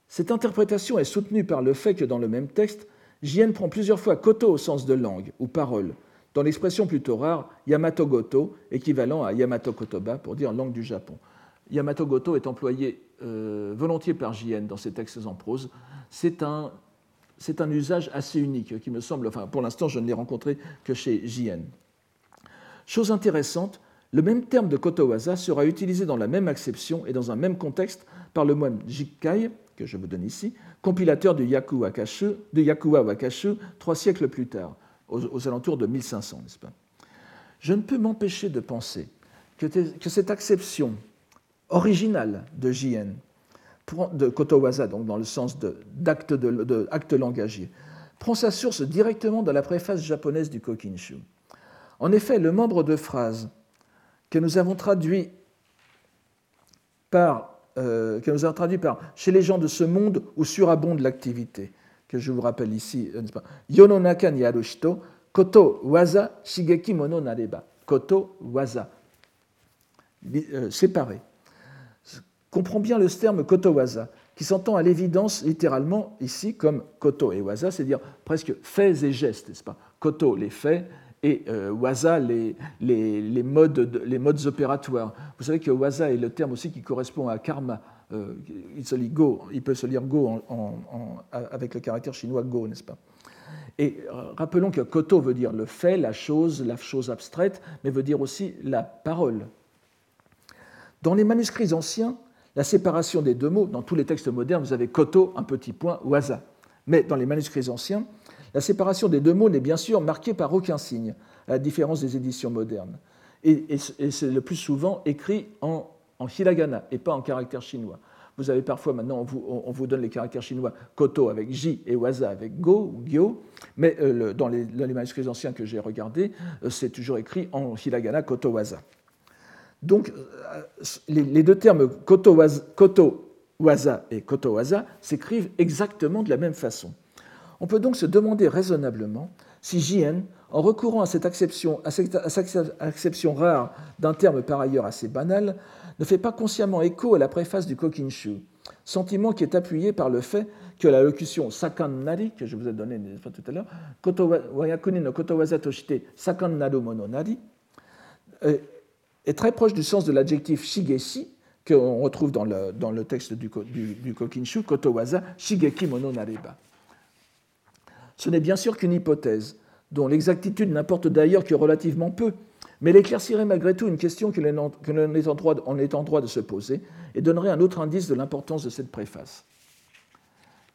[SPEAKER 2] Cette interprétation est soutenue par le fait que dans le même texte, Jien prend plusieurs fois koto au sens de langue ou parole, dans l'expression plutôt rare Yamato Goto, équivalent à Yamato Kotoba pour dire langue du Japon. Yamato Goto est employé euh, volontiers par JN dans ses textes en prose. C'est un, c'est un usage assez unique qui me semble, enfin pour l'instant je ne l'ai rencontré que chez JN. Chose intéressante, le même terme de kotowaza sera utilisé dans la même acception et dans un même contexte par le moine Jikkai, que je vous donne ici, compilateur du de Yakuwa Wakashu, trois siècles plus tard, aux, alentours de 1500, n'est-ce pas? Je ne peux m'empêcher de penser que, que cette acception original de JN, de Kotowaza, donc dans le sens d'acte de, langagier, prend sa source directement dans la préface japonaise du Kokinshu. En effet, le membre de phrase que nous avons traduit par, euh, que nous avons traduit par chez les gens de ce monde où surabonde l'activité, que je vous rappelle ici, euh, Yononaka ni arushito, koto waza shigeki mono nareba. Koto waza. Euh, séparé comprend bien le terme kotowaza, qui s'entend à l'évidence littéralement ici comme koto et waza, c'est-à-dire presque faits et gestes, n'est-ce pas? Koto, les faits, et euh, waza, les, les, modes, les modes opératoires. Vous savez que waza est le terme aussi qui correspond à karma. Euh, il, se lit go, il peut se lire go avec le caractère chinois go, n'est-ce pas? Et euh, rappelons que koto veut dire le fait, la chose, la chose abstraite, mais veut dire aussi la parole. Dans les manuscrits anciens, la séparation des deux mots, dans tous les textes modernes, vous avez koto, un petit point, waza. Mais dans les manuscrits anciens, la séparation des deux mots n'est bien sûr marquée par aucun signe, à la différence des éditions modernes. et, c'est le plus souvent écrit en, hiragana et pas en caractère chinois. Vous avez parfois, maintenant, on vous, donne les caractères chinois koto avec j et waza avec go ou gyo, mais euh, dans, les, manuscrits anciens que j'ai regardés, euh, c'est toujours écrit en hiragana koto waza. Donc, euh, les, deux termes koto waza, et koto waza s'écrivent exactement de la même façon. On peut donc se demander raisonnablement si Jien, en recourant à cette acception, rare d'un terme par ailleurs assez banal, ne fait pas consciemment écho à la préface du Kokinshu, sentiment qui est appuyé par le fait que la locution sakan nari, que je vous ai donné tout à l'heure, wayakuni no kotowaza toshite sakan naru mono nari, est très proche du sens de l'adjectif shigeshi, qu'on retrouve dans le, dans le texte du, du, du Kokinshu, kotowaza shigeki mono nareba. Ce n'est bien sûr qu'une hypothèse, dont l'exactitude n'importe d'ailleurs que relativement peu, mais elle éclaircirait malgré tout une question que l'on est, en droit de se poser et donnerait un autre indice de l'importance de cette préface.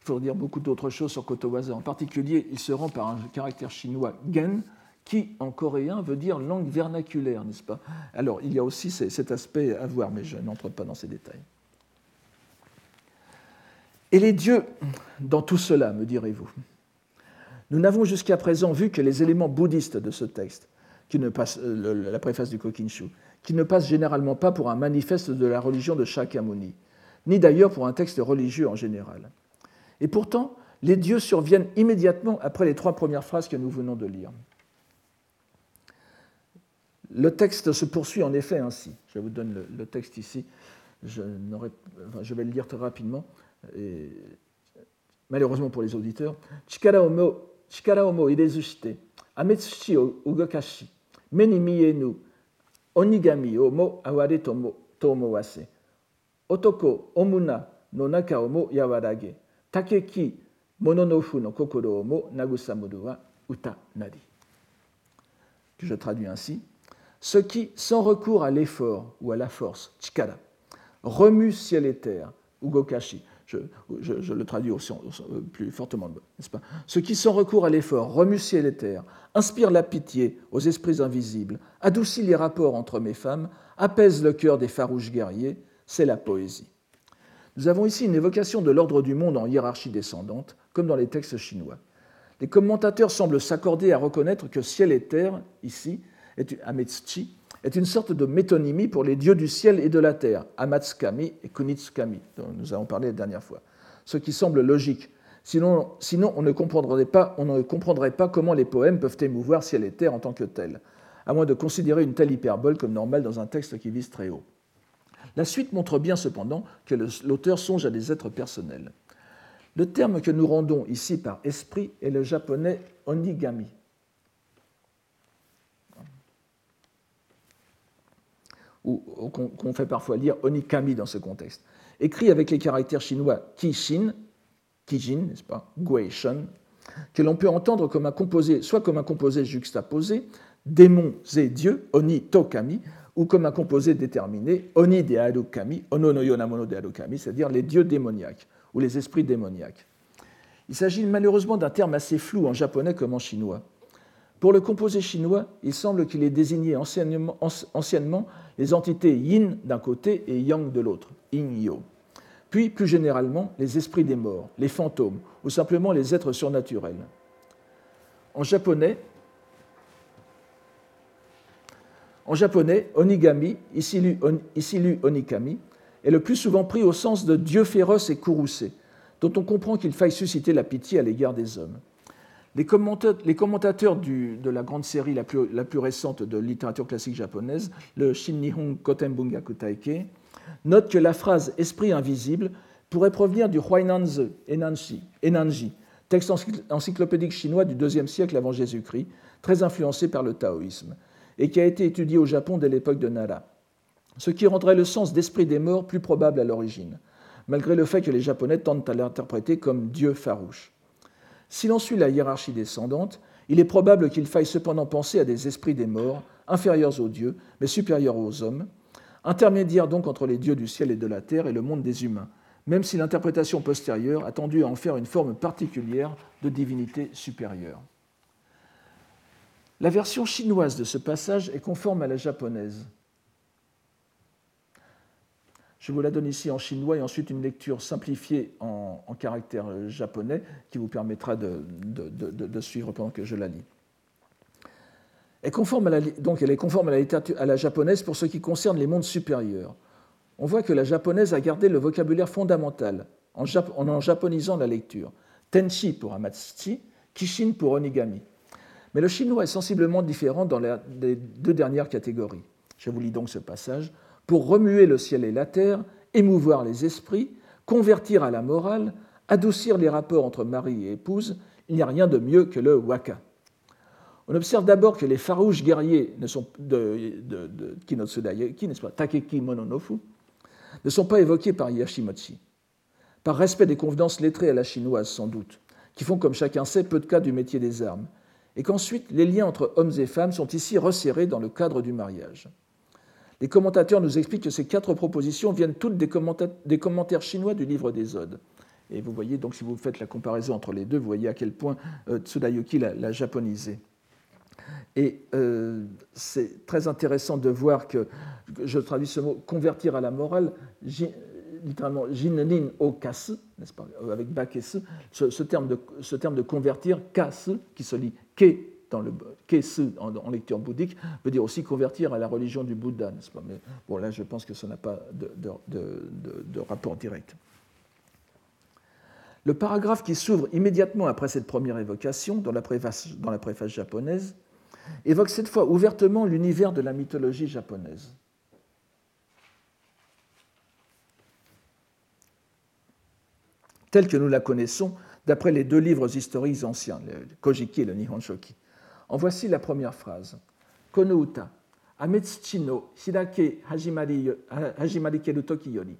[SPEAKER 2] Il faut dire beaucoup d'autres choses sur Kotowaza. En particulier, il se rend par un caractère chinois gen, qui en coréen veut dire langue vernaculaire, n'est-ce pas? Alors, il y a aussi cet aspect à voir, mais je n'entre pas dans ces détails. Et les dieux dans tout cela, me direz-vous? Nous n'avons jusqu'à présent vu que les éléments bouddhistes de ce texte, qui ne passe, euh, la préface du Kokinshu, qui ne passent généralement pas pour un manifeste de la religion de Shakyamuni, ni d'ailleurs pour un texte religieux en général. Et pourtant, les dieux surviennent immédiatement après les trois premières phrases que nous venons de lire. Le texte se poursuit en effet ainsi. Je vous donne le, texte ici. Je, vais le lire très rapidement. Et, malheureusement pour les auditeurs. Chikara omo irezushite, ametsushi o ugokashi, meni mienu, onigami o mo aware tomo omowase, otoko omuna no naka o yawarage, takeki mononofu no kokoro o mo nagusamuru wa uta nari. Que je traduis ainsi. Ce qui, sans recours à l'effort ou à la force, chikara, remue ciel et terre, ugokashi, je, le traduis aussi plus fortement, n'est-ce pas? Ce qui, sans recours à l'effort, remue ciel et terre, inspire la pitié aux esprits invisibles, adoucit les rapports entre et femmes, apaise le cœur des farouches guerriers, c'est la poésie. Nous avons ici une évocation de l'ordre du monde en hiérarchie descendante, comme dans les textes chinois. Les commentateurs semblent s'accorder à reconnaître que ciel et terre, ici, Ametsuchi, est une sorte de métonymie pour les dieux du ciel et de la terre, Amatsukami et Kunitsukami, dont nous avons parlé la dernière fois. Ce qui semble logique. Sinon, sinon on, ne comprendrait pas, on ne comprendrait pas comment les poèmes peuvent émouvoir ciel et terre en tant que tels, à moins de considérer une telle hyperbole comme normale dans un texte qui vise très haut. La suite montre bien cependant que l'auteur songe à des êtres personnels. Le terme que nous rendons ici par esprit est le japonais onigami, ou qu'on fait parfois lire Onikami dans ce contexte, écrit avec les caractères chinois Kishin, Kijin, n'est-ce pas, Guishan, que l'on peut entendre comme un composé, soit comme un composé juxtaposé, démon et dieu, Oni Tokami, ou comme un composé déterminé, Oni de Harukami, Ono no Yonamono de c'est-à-dire les dieux démoniaques ou les esprits démoniaques. Il s'agit malheureusement d'un terme assez flou en japonais comme en chinois. Pour le composé chinois, il semble qu'il ait désigné anciennement, les entités yin d'un côté et yang de l'autre, yin-yo. Puis, plus généralement, les esprits des morts, les fantômes, ou simplement les êtres surnaturels. En japonais, onigami, ici lu onikami, est le plus souvent pris au sens de dieu féroce et courroucé, dont on comprend qu'il faille susciter la pitié à l'égard des hommes. Les commentateurs, de la grande série la plus, récente de littérature classique japonaise, le Shin Nihon Kotenbungaku Taike, notent que la phrase esprit invisible pourrait provenir du Huainanzi Enanji, texte encyclopédique chinois du IIe siècle avant Jésus-Christ, très influencé par le taoïsme, et qui a été étudié au Japon dès l'époque de Nara, ce qui rendrait le sens d'esprit des morts plus probable à l'origine, malgré le fait que les Japonais tentent à l'interpréter comme Dieu farouche. Si l'on suit la hiérarchie descendante, il est probable qu'il faille cependant penser à des esprits des morts, inférieurs aux dieux, mais supérieurs aux hommes, intermédiaires donc entre les dieux du ciel et de la terre et le monde des humains, même si l'interprétation postérieure a tendu à en faire une forme particulière de divinité supérieure. La version chinoise de ce passage est conforme à la japonaise. Je vous la donne ici en chinois et ensuite une lecture simplifiée en, caractère japonais qui vous permettra de, suivre pendant que je la lis. Elle, est conforme à la, à la japonaise pour ce qui concerne les mondes supérieurs. On voit que la japonaise a gardé le vocabulaire fondamental en, en japonisant la lecture. Tenshi pour Amatsuchi, Kishin pour Onigami. Mais le chinois est sensiblement différent dans les deux dernières catégories. Je vous lis donc ce passage. Pour remuer le ciel et la terre, émouvoir les esprits, convertir à la morale, adoucir les rapports entre mari et épouse, il n'y a rien de mieux que le waka. On observe d'abord que les farouches guerriers ne sont de, de, n'est-ce pas, Takeki Mononofu, ne sont pas évoqués par Yashimochi. Par respect des convenances lettrées à la chinoise, sans doute, qui font, comme chacun sait, peu de cas du métier des armes, et qu'ensuite les liens entre hommes et femmes sont ici resserrés dans le cadre du mariage. Les commentateurs nous expliquent que ces quatre propositions viennent toutes des commentaires, chinois du livre des Odes. Et vous voyez, donc, si vous faites la comparaison entre les deux, vous voyez à quel point euh, l'a japonisé. Et euh, c'est très intéressant de voir que, je traduis ce mot, convertir à la morale, littéralement jinnin o kasu, n'est-ce pas, avec bakesu, ce, ce, terme de, ce terme de convertir, kasu, qui se lit ke dans le kesu en, lecture bouddhique, veut dire aussi convertir à la religion du Bouddha, n'est-ce pas? Mais bon, là, je pense que ça n'a pas de, rapport direct. Le paragraphe qui s'ouvre immédiatement après cette première évocation, dans la préface, dans la préface japonaise, évoque cette fois ouvertement l'univers de la mythologie japonaise. telle que nous la connaissons d'après les deux livres historiques anciens, le Kojiki et le Nihon Shoki. En voici la première phrase. Kono uta, ametsuchi no shirake hajimari keru toki yori,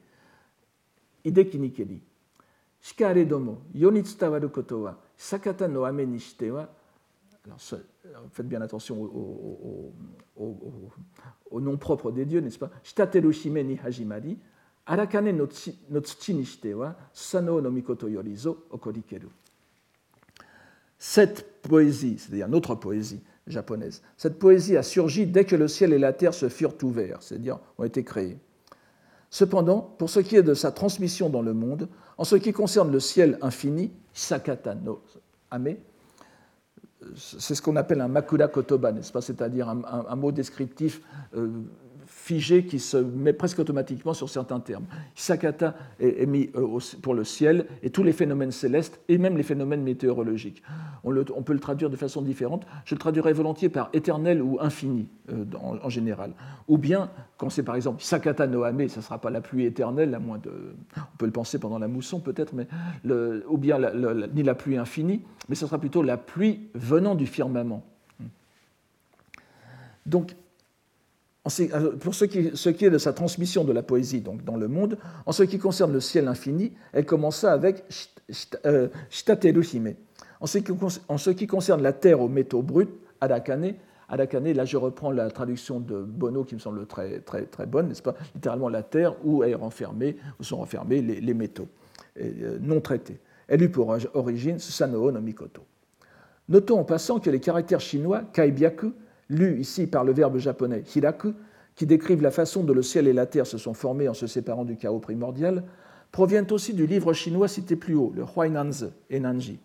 [SPEAKER 2] hideki ni keri. Shikare domo, yoni tsutawaru koto wa, sakata no ame ni shite faites bien attention au, au, au, nom propre des dieux, n'est-ce pas? Shitateru shime ni hajimari, arakane no tsuchi ni shite wa, sano no mikoto yorizo okorikeru. Cette poésie, c'est-à-dire notre poésie japonaise, cette poésie a surgi dès que le ciel et la terre se furent ouverts, c'est-à-dire ont été créés. Cependant, pour ce qui est de sa transmission dans le monde, en ce qui concerne le ciel infini, Sakata no Ame, c'est ce qu'on appelle un makura kotoba, n'est-ce pas? C'est-à-dire un, mot descriptif euh, figé qui se met presque automatiquement sur certains termes. Sakata est, mis euh, pour le ciel et tous les phénomènes célestes et même les phénomènes météorologiques. On, peut le traduire de façon différente. Je le traduirais volontiers par éternel ou infini euh, en, général. Ou bien, quand c'est par exemple Sakata Noame, ça ne sera pas la pluie éternelle, à moins de. On peut le penser pendant la mousson peut-être, ou bien ni la pluie infinie, mais ce sera plutôt la pluie venant du firmament. Donc, pour ce qui, est de sa transmission de la poésie donc, dans le monde, en ce qui concerne le ciel infini, elle commença avec Shitateru Hime. En ce, qui, concerne la terre aux métaux bruts, Adakane, Adakane, là je reprends la traduction de Bono qui me semble très, très, très bonne, n'est-ce pas? Littéralement la terre où, est renfermé, où sont renfermés les, métaux euh, non traités. Elle eut pour origine Susanoo no Mikoto. Notons en passant que les caractères chinois, Kaibyaku, lus ici par le verbe japonais hiraku, qui décrivent la façon dont le ciel et la terre se sont formés en se séparant du chaos primordial, proviennent aussi du livre chinois cité plus haut, le Huainanzi et Nanji.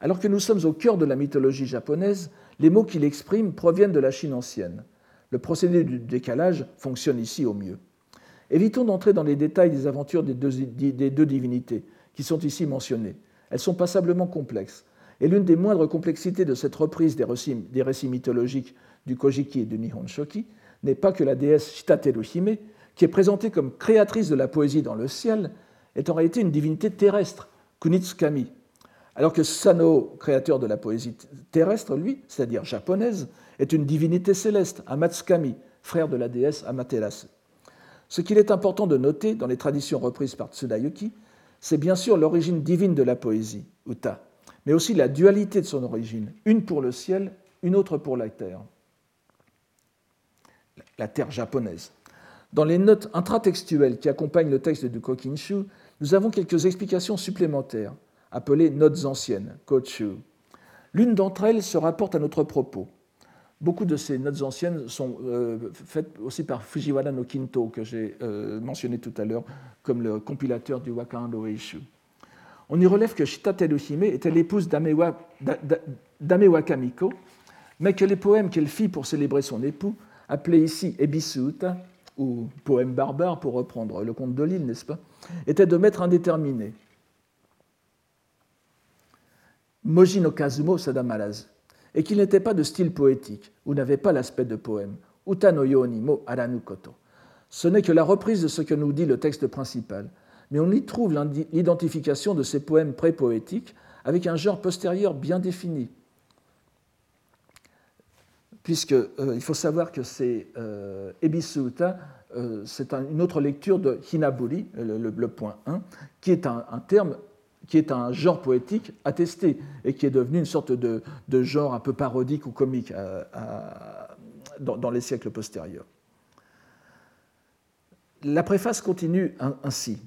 [SPEAKER 2] Alors que nous sommes au cœur de la mythologie japonaise, les mots qu'il exprime proviennent de la Chine ancienne. Le procédé du décalage fonctionne ici au mieux. Évitons d'entrer dans les détails des aventures des deux, des deux divinités qui sont ici mentionnées. Elles sont passablement complexes, et l'une des moindres complexités de cette reprise des récits, mythologiques du Kojiki et du Nihon Shoki n'est pas que la déesse Shitateru Hime, qui est présentée comme créatrice de la poésie dans le ciel, est en réalité une divinité terrestre, Kunitsukami, alors que Sano, créateur de la poésie terrestre, lui, c'est-à-dire japonaise, est une divinité céleste, Amatsukami, frère de la déesse Amaterasu. Ce qu'il est important de noter dans les traditions reprises par Tsudayuki, c'est bien sûr l'origine divine de la poésie, Uta, mais aussi la dualité de son origine, une pour le ciel, une autre pour la terre, la terre japonaise. Dans les notes intratextuelles qui accompagnent le texte du Kokinshu, nous avons quelques explications supplémentaires, appelées notes anciennes, Kochu. L'une d'entre elles se rapporte à notre propos. Beaucoup de ces notes anciennes sont euh, faites aussi par Fujiwara no Kinto, que j'ai euh, mentionné tout à l'heure comme le compilateur du Wakando Eishu. On y relève que Shita Teruhime était l'épouse d'Amewa Kamiko, mais que les poèmes qu'elle fit pour célébrer son époux, appelés ici Ebisuta, ou poèmes barbares pour reprendre le conte de l'île, n'est-ce pas, étaient de maître indéterminé. Moji no Kazumo et qu'il n'était pas de style poétique, ou n'avait pas l'aspect de poème. Uta no yoni mo aranu koto. Ce n'est que la reprise de ce que nous dit le texte principal, mais on y trouve l'identification de ces poèmes pré-poétiques avec un genre postérieur bien défini. Puisqu'il euh, faut savoir que c'est euh, Ebisuta, euh, c'est une autre lecture de Hinaburi, le, point 1, qui est un, terme qui est un genre poétique attesté et qui est devenu une sorte de, genre un peu parodique ou comique dans, les siècles postérieurs. La préface continue ainsi.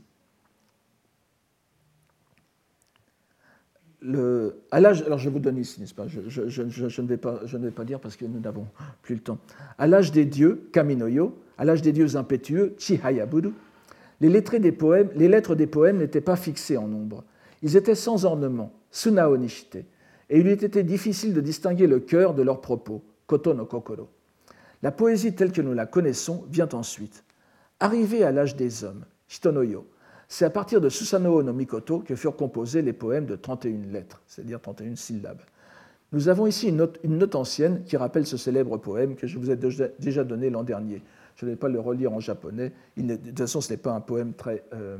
[SPEAKER 2] Alors je vous donne ici, n'est-ce pas? Je, ne vais pas, je ne vais pas dire parce que nous n'avons plus le temps. À l'âge des dieux, Kaminoyo, à l'âge des dieux impétueux, Chihayaburu, les, lettres des poèmes, les lettres des poèmes n'étaient pas fixées en nombre. Ils étaient sans ornement, sunao nishite, et il eût été difficile de distinguer le cœur de leurs propos, koto no kokoro. La poésie telle que nous la connaissons vient ensuite. Arrivé à l'âge des hommes, Hitonoyo, c'est à partir de Susanoo no Mikoto que furent composés les poèmes de 31 lettres, c'est-à-dire 31 syllabes. Nous avons ici une note, ancienne qui rappelle ce célèbre poème que je vous ai déjà donné l'an dernier. Je ne vais pas le relire en japonais. de toute façon, ce n'est pas un poème très, euh,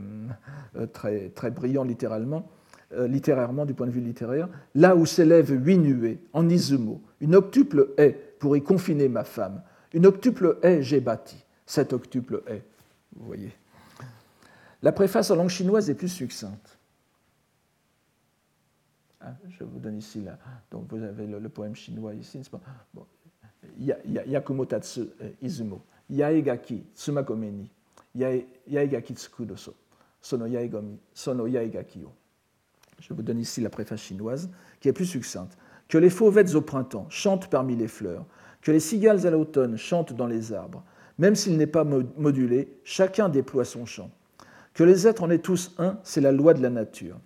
[SPEAKER 2] euh, très, très brillant littéralement, euh, littérairement du point de vue littéraire. Là où s'élèvent huit nuées, en Izumo, une octuple haie pour y confiner ma femme. Une octuple haie j'ai bâti. Cette octuple haie, vous voyez. La préface en langue chinoise est plus succincte. Ah, je vous donne ici là. Donc vous avez le, poème chinois ici, pas? Bon. Yakumotatsu Izumo. Yaegaki tsumakomeni. Yaegaki tsukudoso. Sono yaegomi. Sono yaegaki. Je vous donne ici la préface chinoise, qui est plus succincte. Que les fauvettes au printemps chantent parmi les fleurs, que les cigales à l'automne chantent dans les arbres. Même s'il n'est pas modulé, chacun déploie son chant. Que les êtres en aient tous un, c'est la loi de la nature.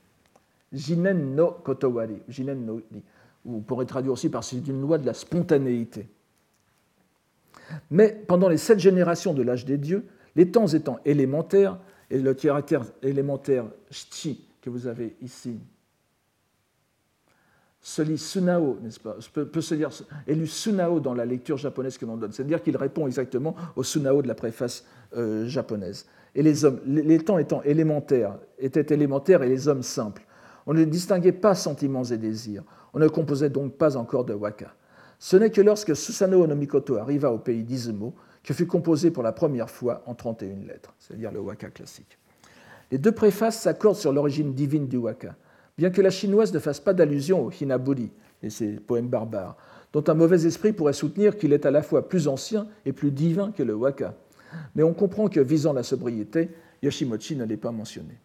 [SPEAKER 2] Jinen no kotowari, jinen no Vous pourrez traduire aussi par c'est une loi de la spontanéité. Mais pendant les sept générations de l'âge des dieux, les temps étant élémentaires, et le caractère élémentaire chi que vous avez ici se lit sunao, n'est-ce pas? Peut, se lire élu sunao dans la lecture japonaise que l'on donne. C'est-à-dire qu'il répond exactement au sunao de la préface euh, japonaise et les hommes, les temps étant élémentaires, étaient élémentaires et les hommes simples. On ne distinguait pas sentiments et désirs. On ne composait donc pas encore de waka. Ce n'est que lorsque Susanoo no Mikoto arriva au pays d'Izumo que fut composé pour la première fois en 31 lettres, c'est-à-dire le waka classique. Les deux préfaces s'accordent sur l'origine divine du waka, bien que la chinoise ne fasse pas d'allusion au hinaburi et ses poèmes barbares, dont un mauvais esprit pourrait soutenir qu'il est à la fois plus ancien et plus divin que le waka mais on comprend que visant la sobriété, Yoshimochi ne l'est pas mentionné.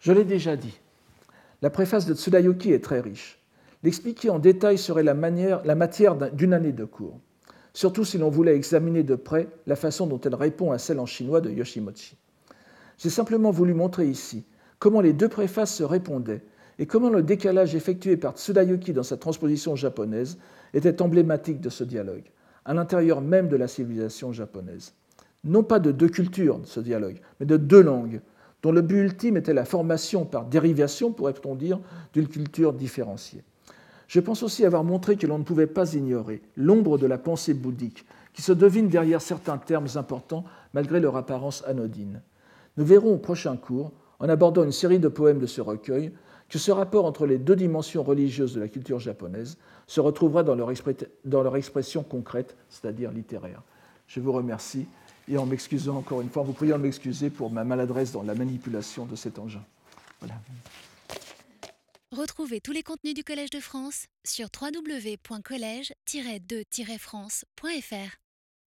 [SPEAKER 2] Je l'ai déjà dit, la préface de Tsudayoki est très riche. L'expliquer en détail serait la, la matière d'une année de cours, surtout si l'on voulait examiner de près la façon dont elle répond à celle en chinois de Yoshimochi. J'ai simplement voulu montrer ici comment les deux préfaces se répondaient et comment le décalage effectué par Tsudayoki dans sa transposition japonaise était emblématique de ce dialogue à l'intérieur même de la civilisation japonaise. Non pas de deux cultures, ce dialogue, mais de deux langues, dont le but ultime était la formation par dérivation, pourrait-on dire, d'une culture différenciée. Je pense aussi avoir montré que l'on ne pouvait pas ignorer l'ombre de la pensée bouddhique, qui se devine derrière certains termes importants malgré leur apparence anodine. Nous verrons au prochain cours, en abordant une série de poèmes de ce recueil, que ce rapport entre les deux dimensions religieuses de la culture japonaise se retrouvera dans leur, expression concrète, c'est-à-dire littéraire. Je vous remercie et en m'excusant encore une fois, vous pourriez m'excuser pour ma maladresse dans la manipulation de cet engin.
[SPEAKER 1] Retrouvez tous les contenus du Collège de France sur www.colège-2-france.fr.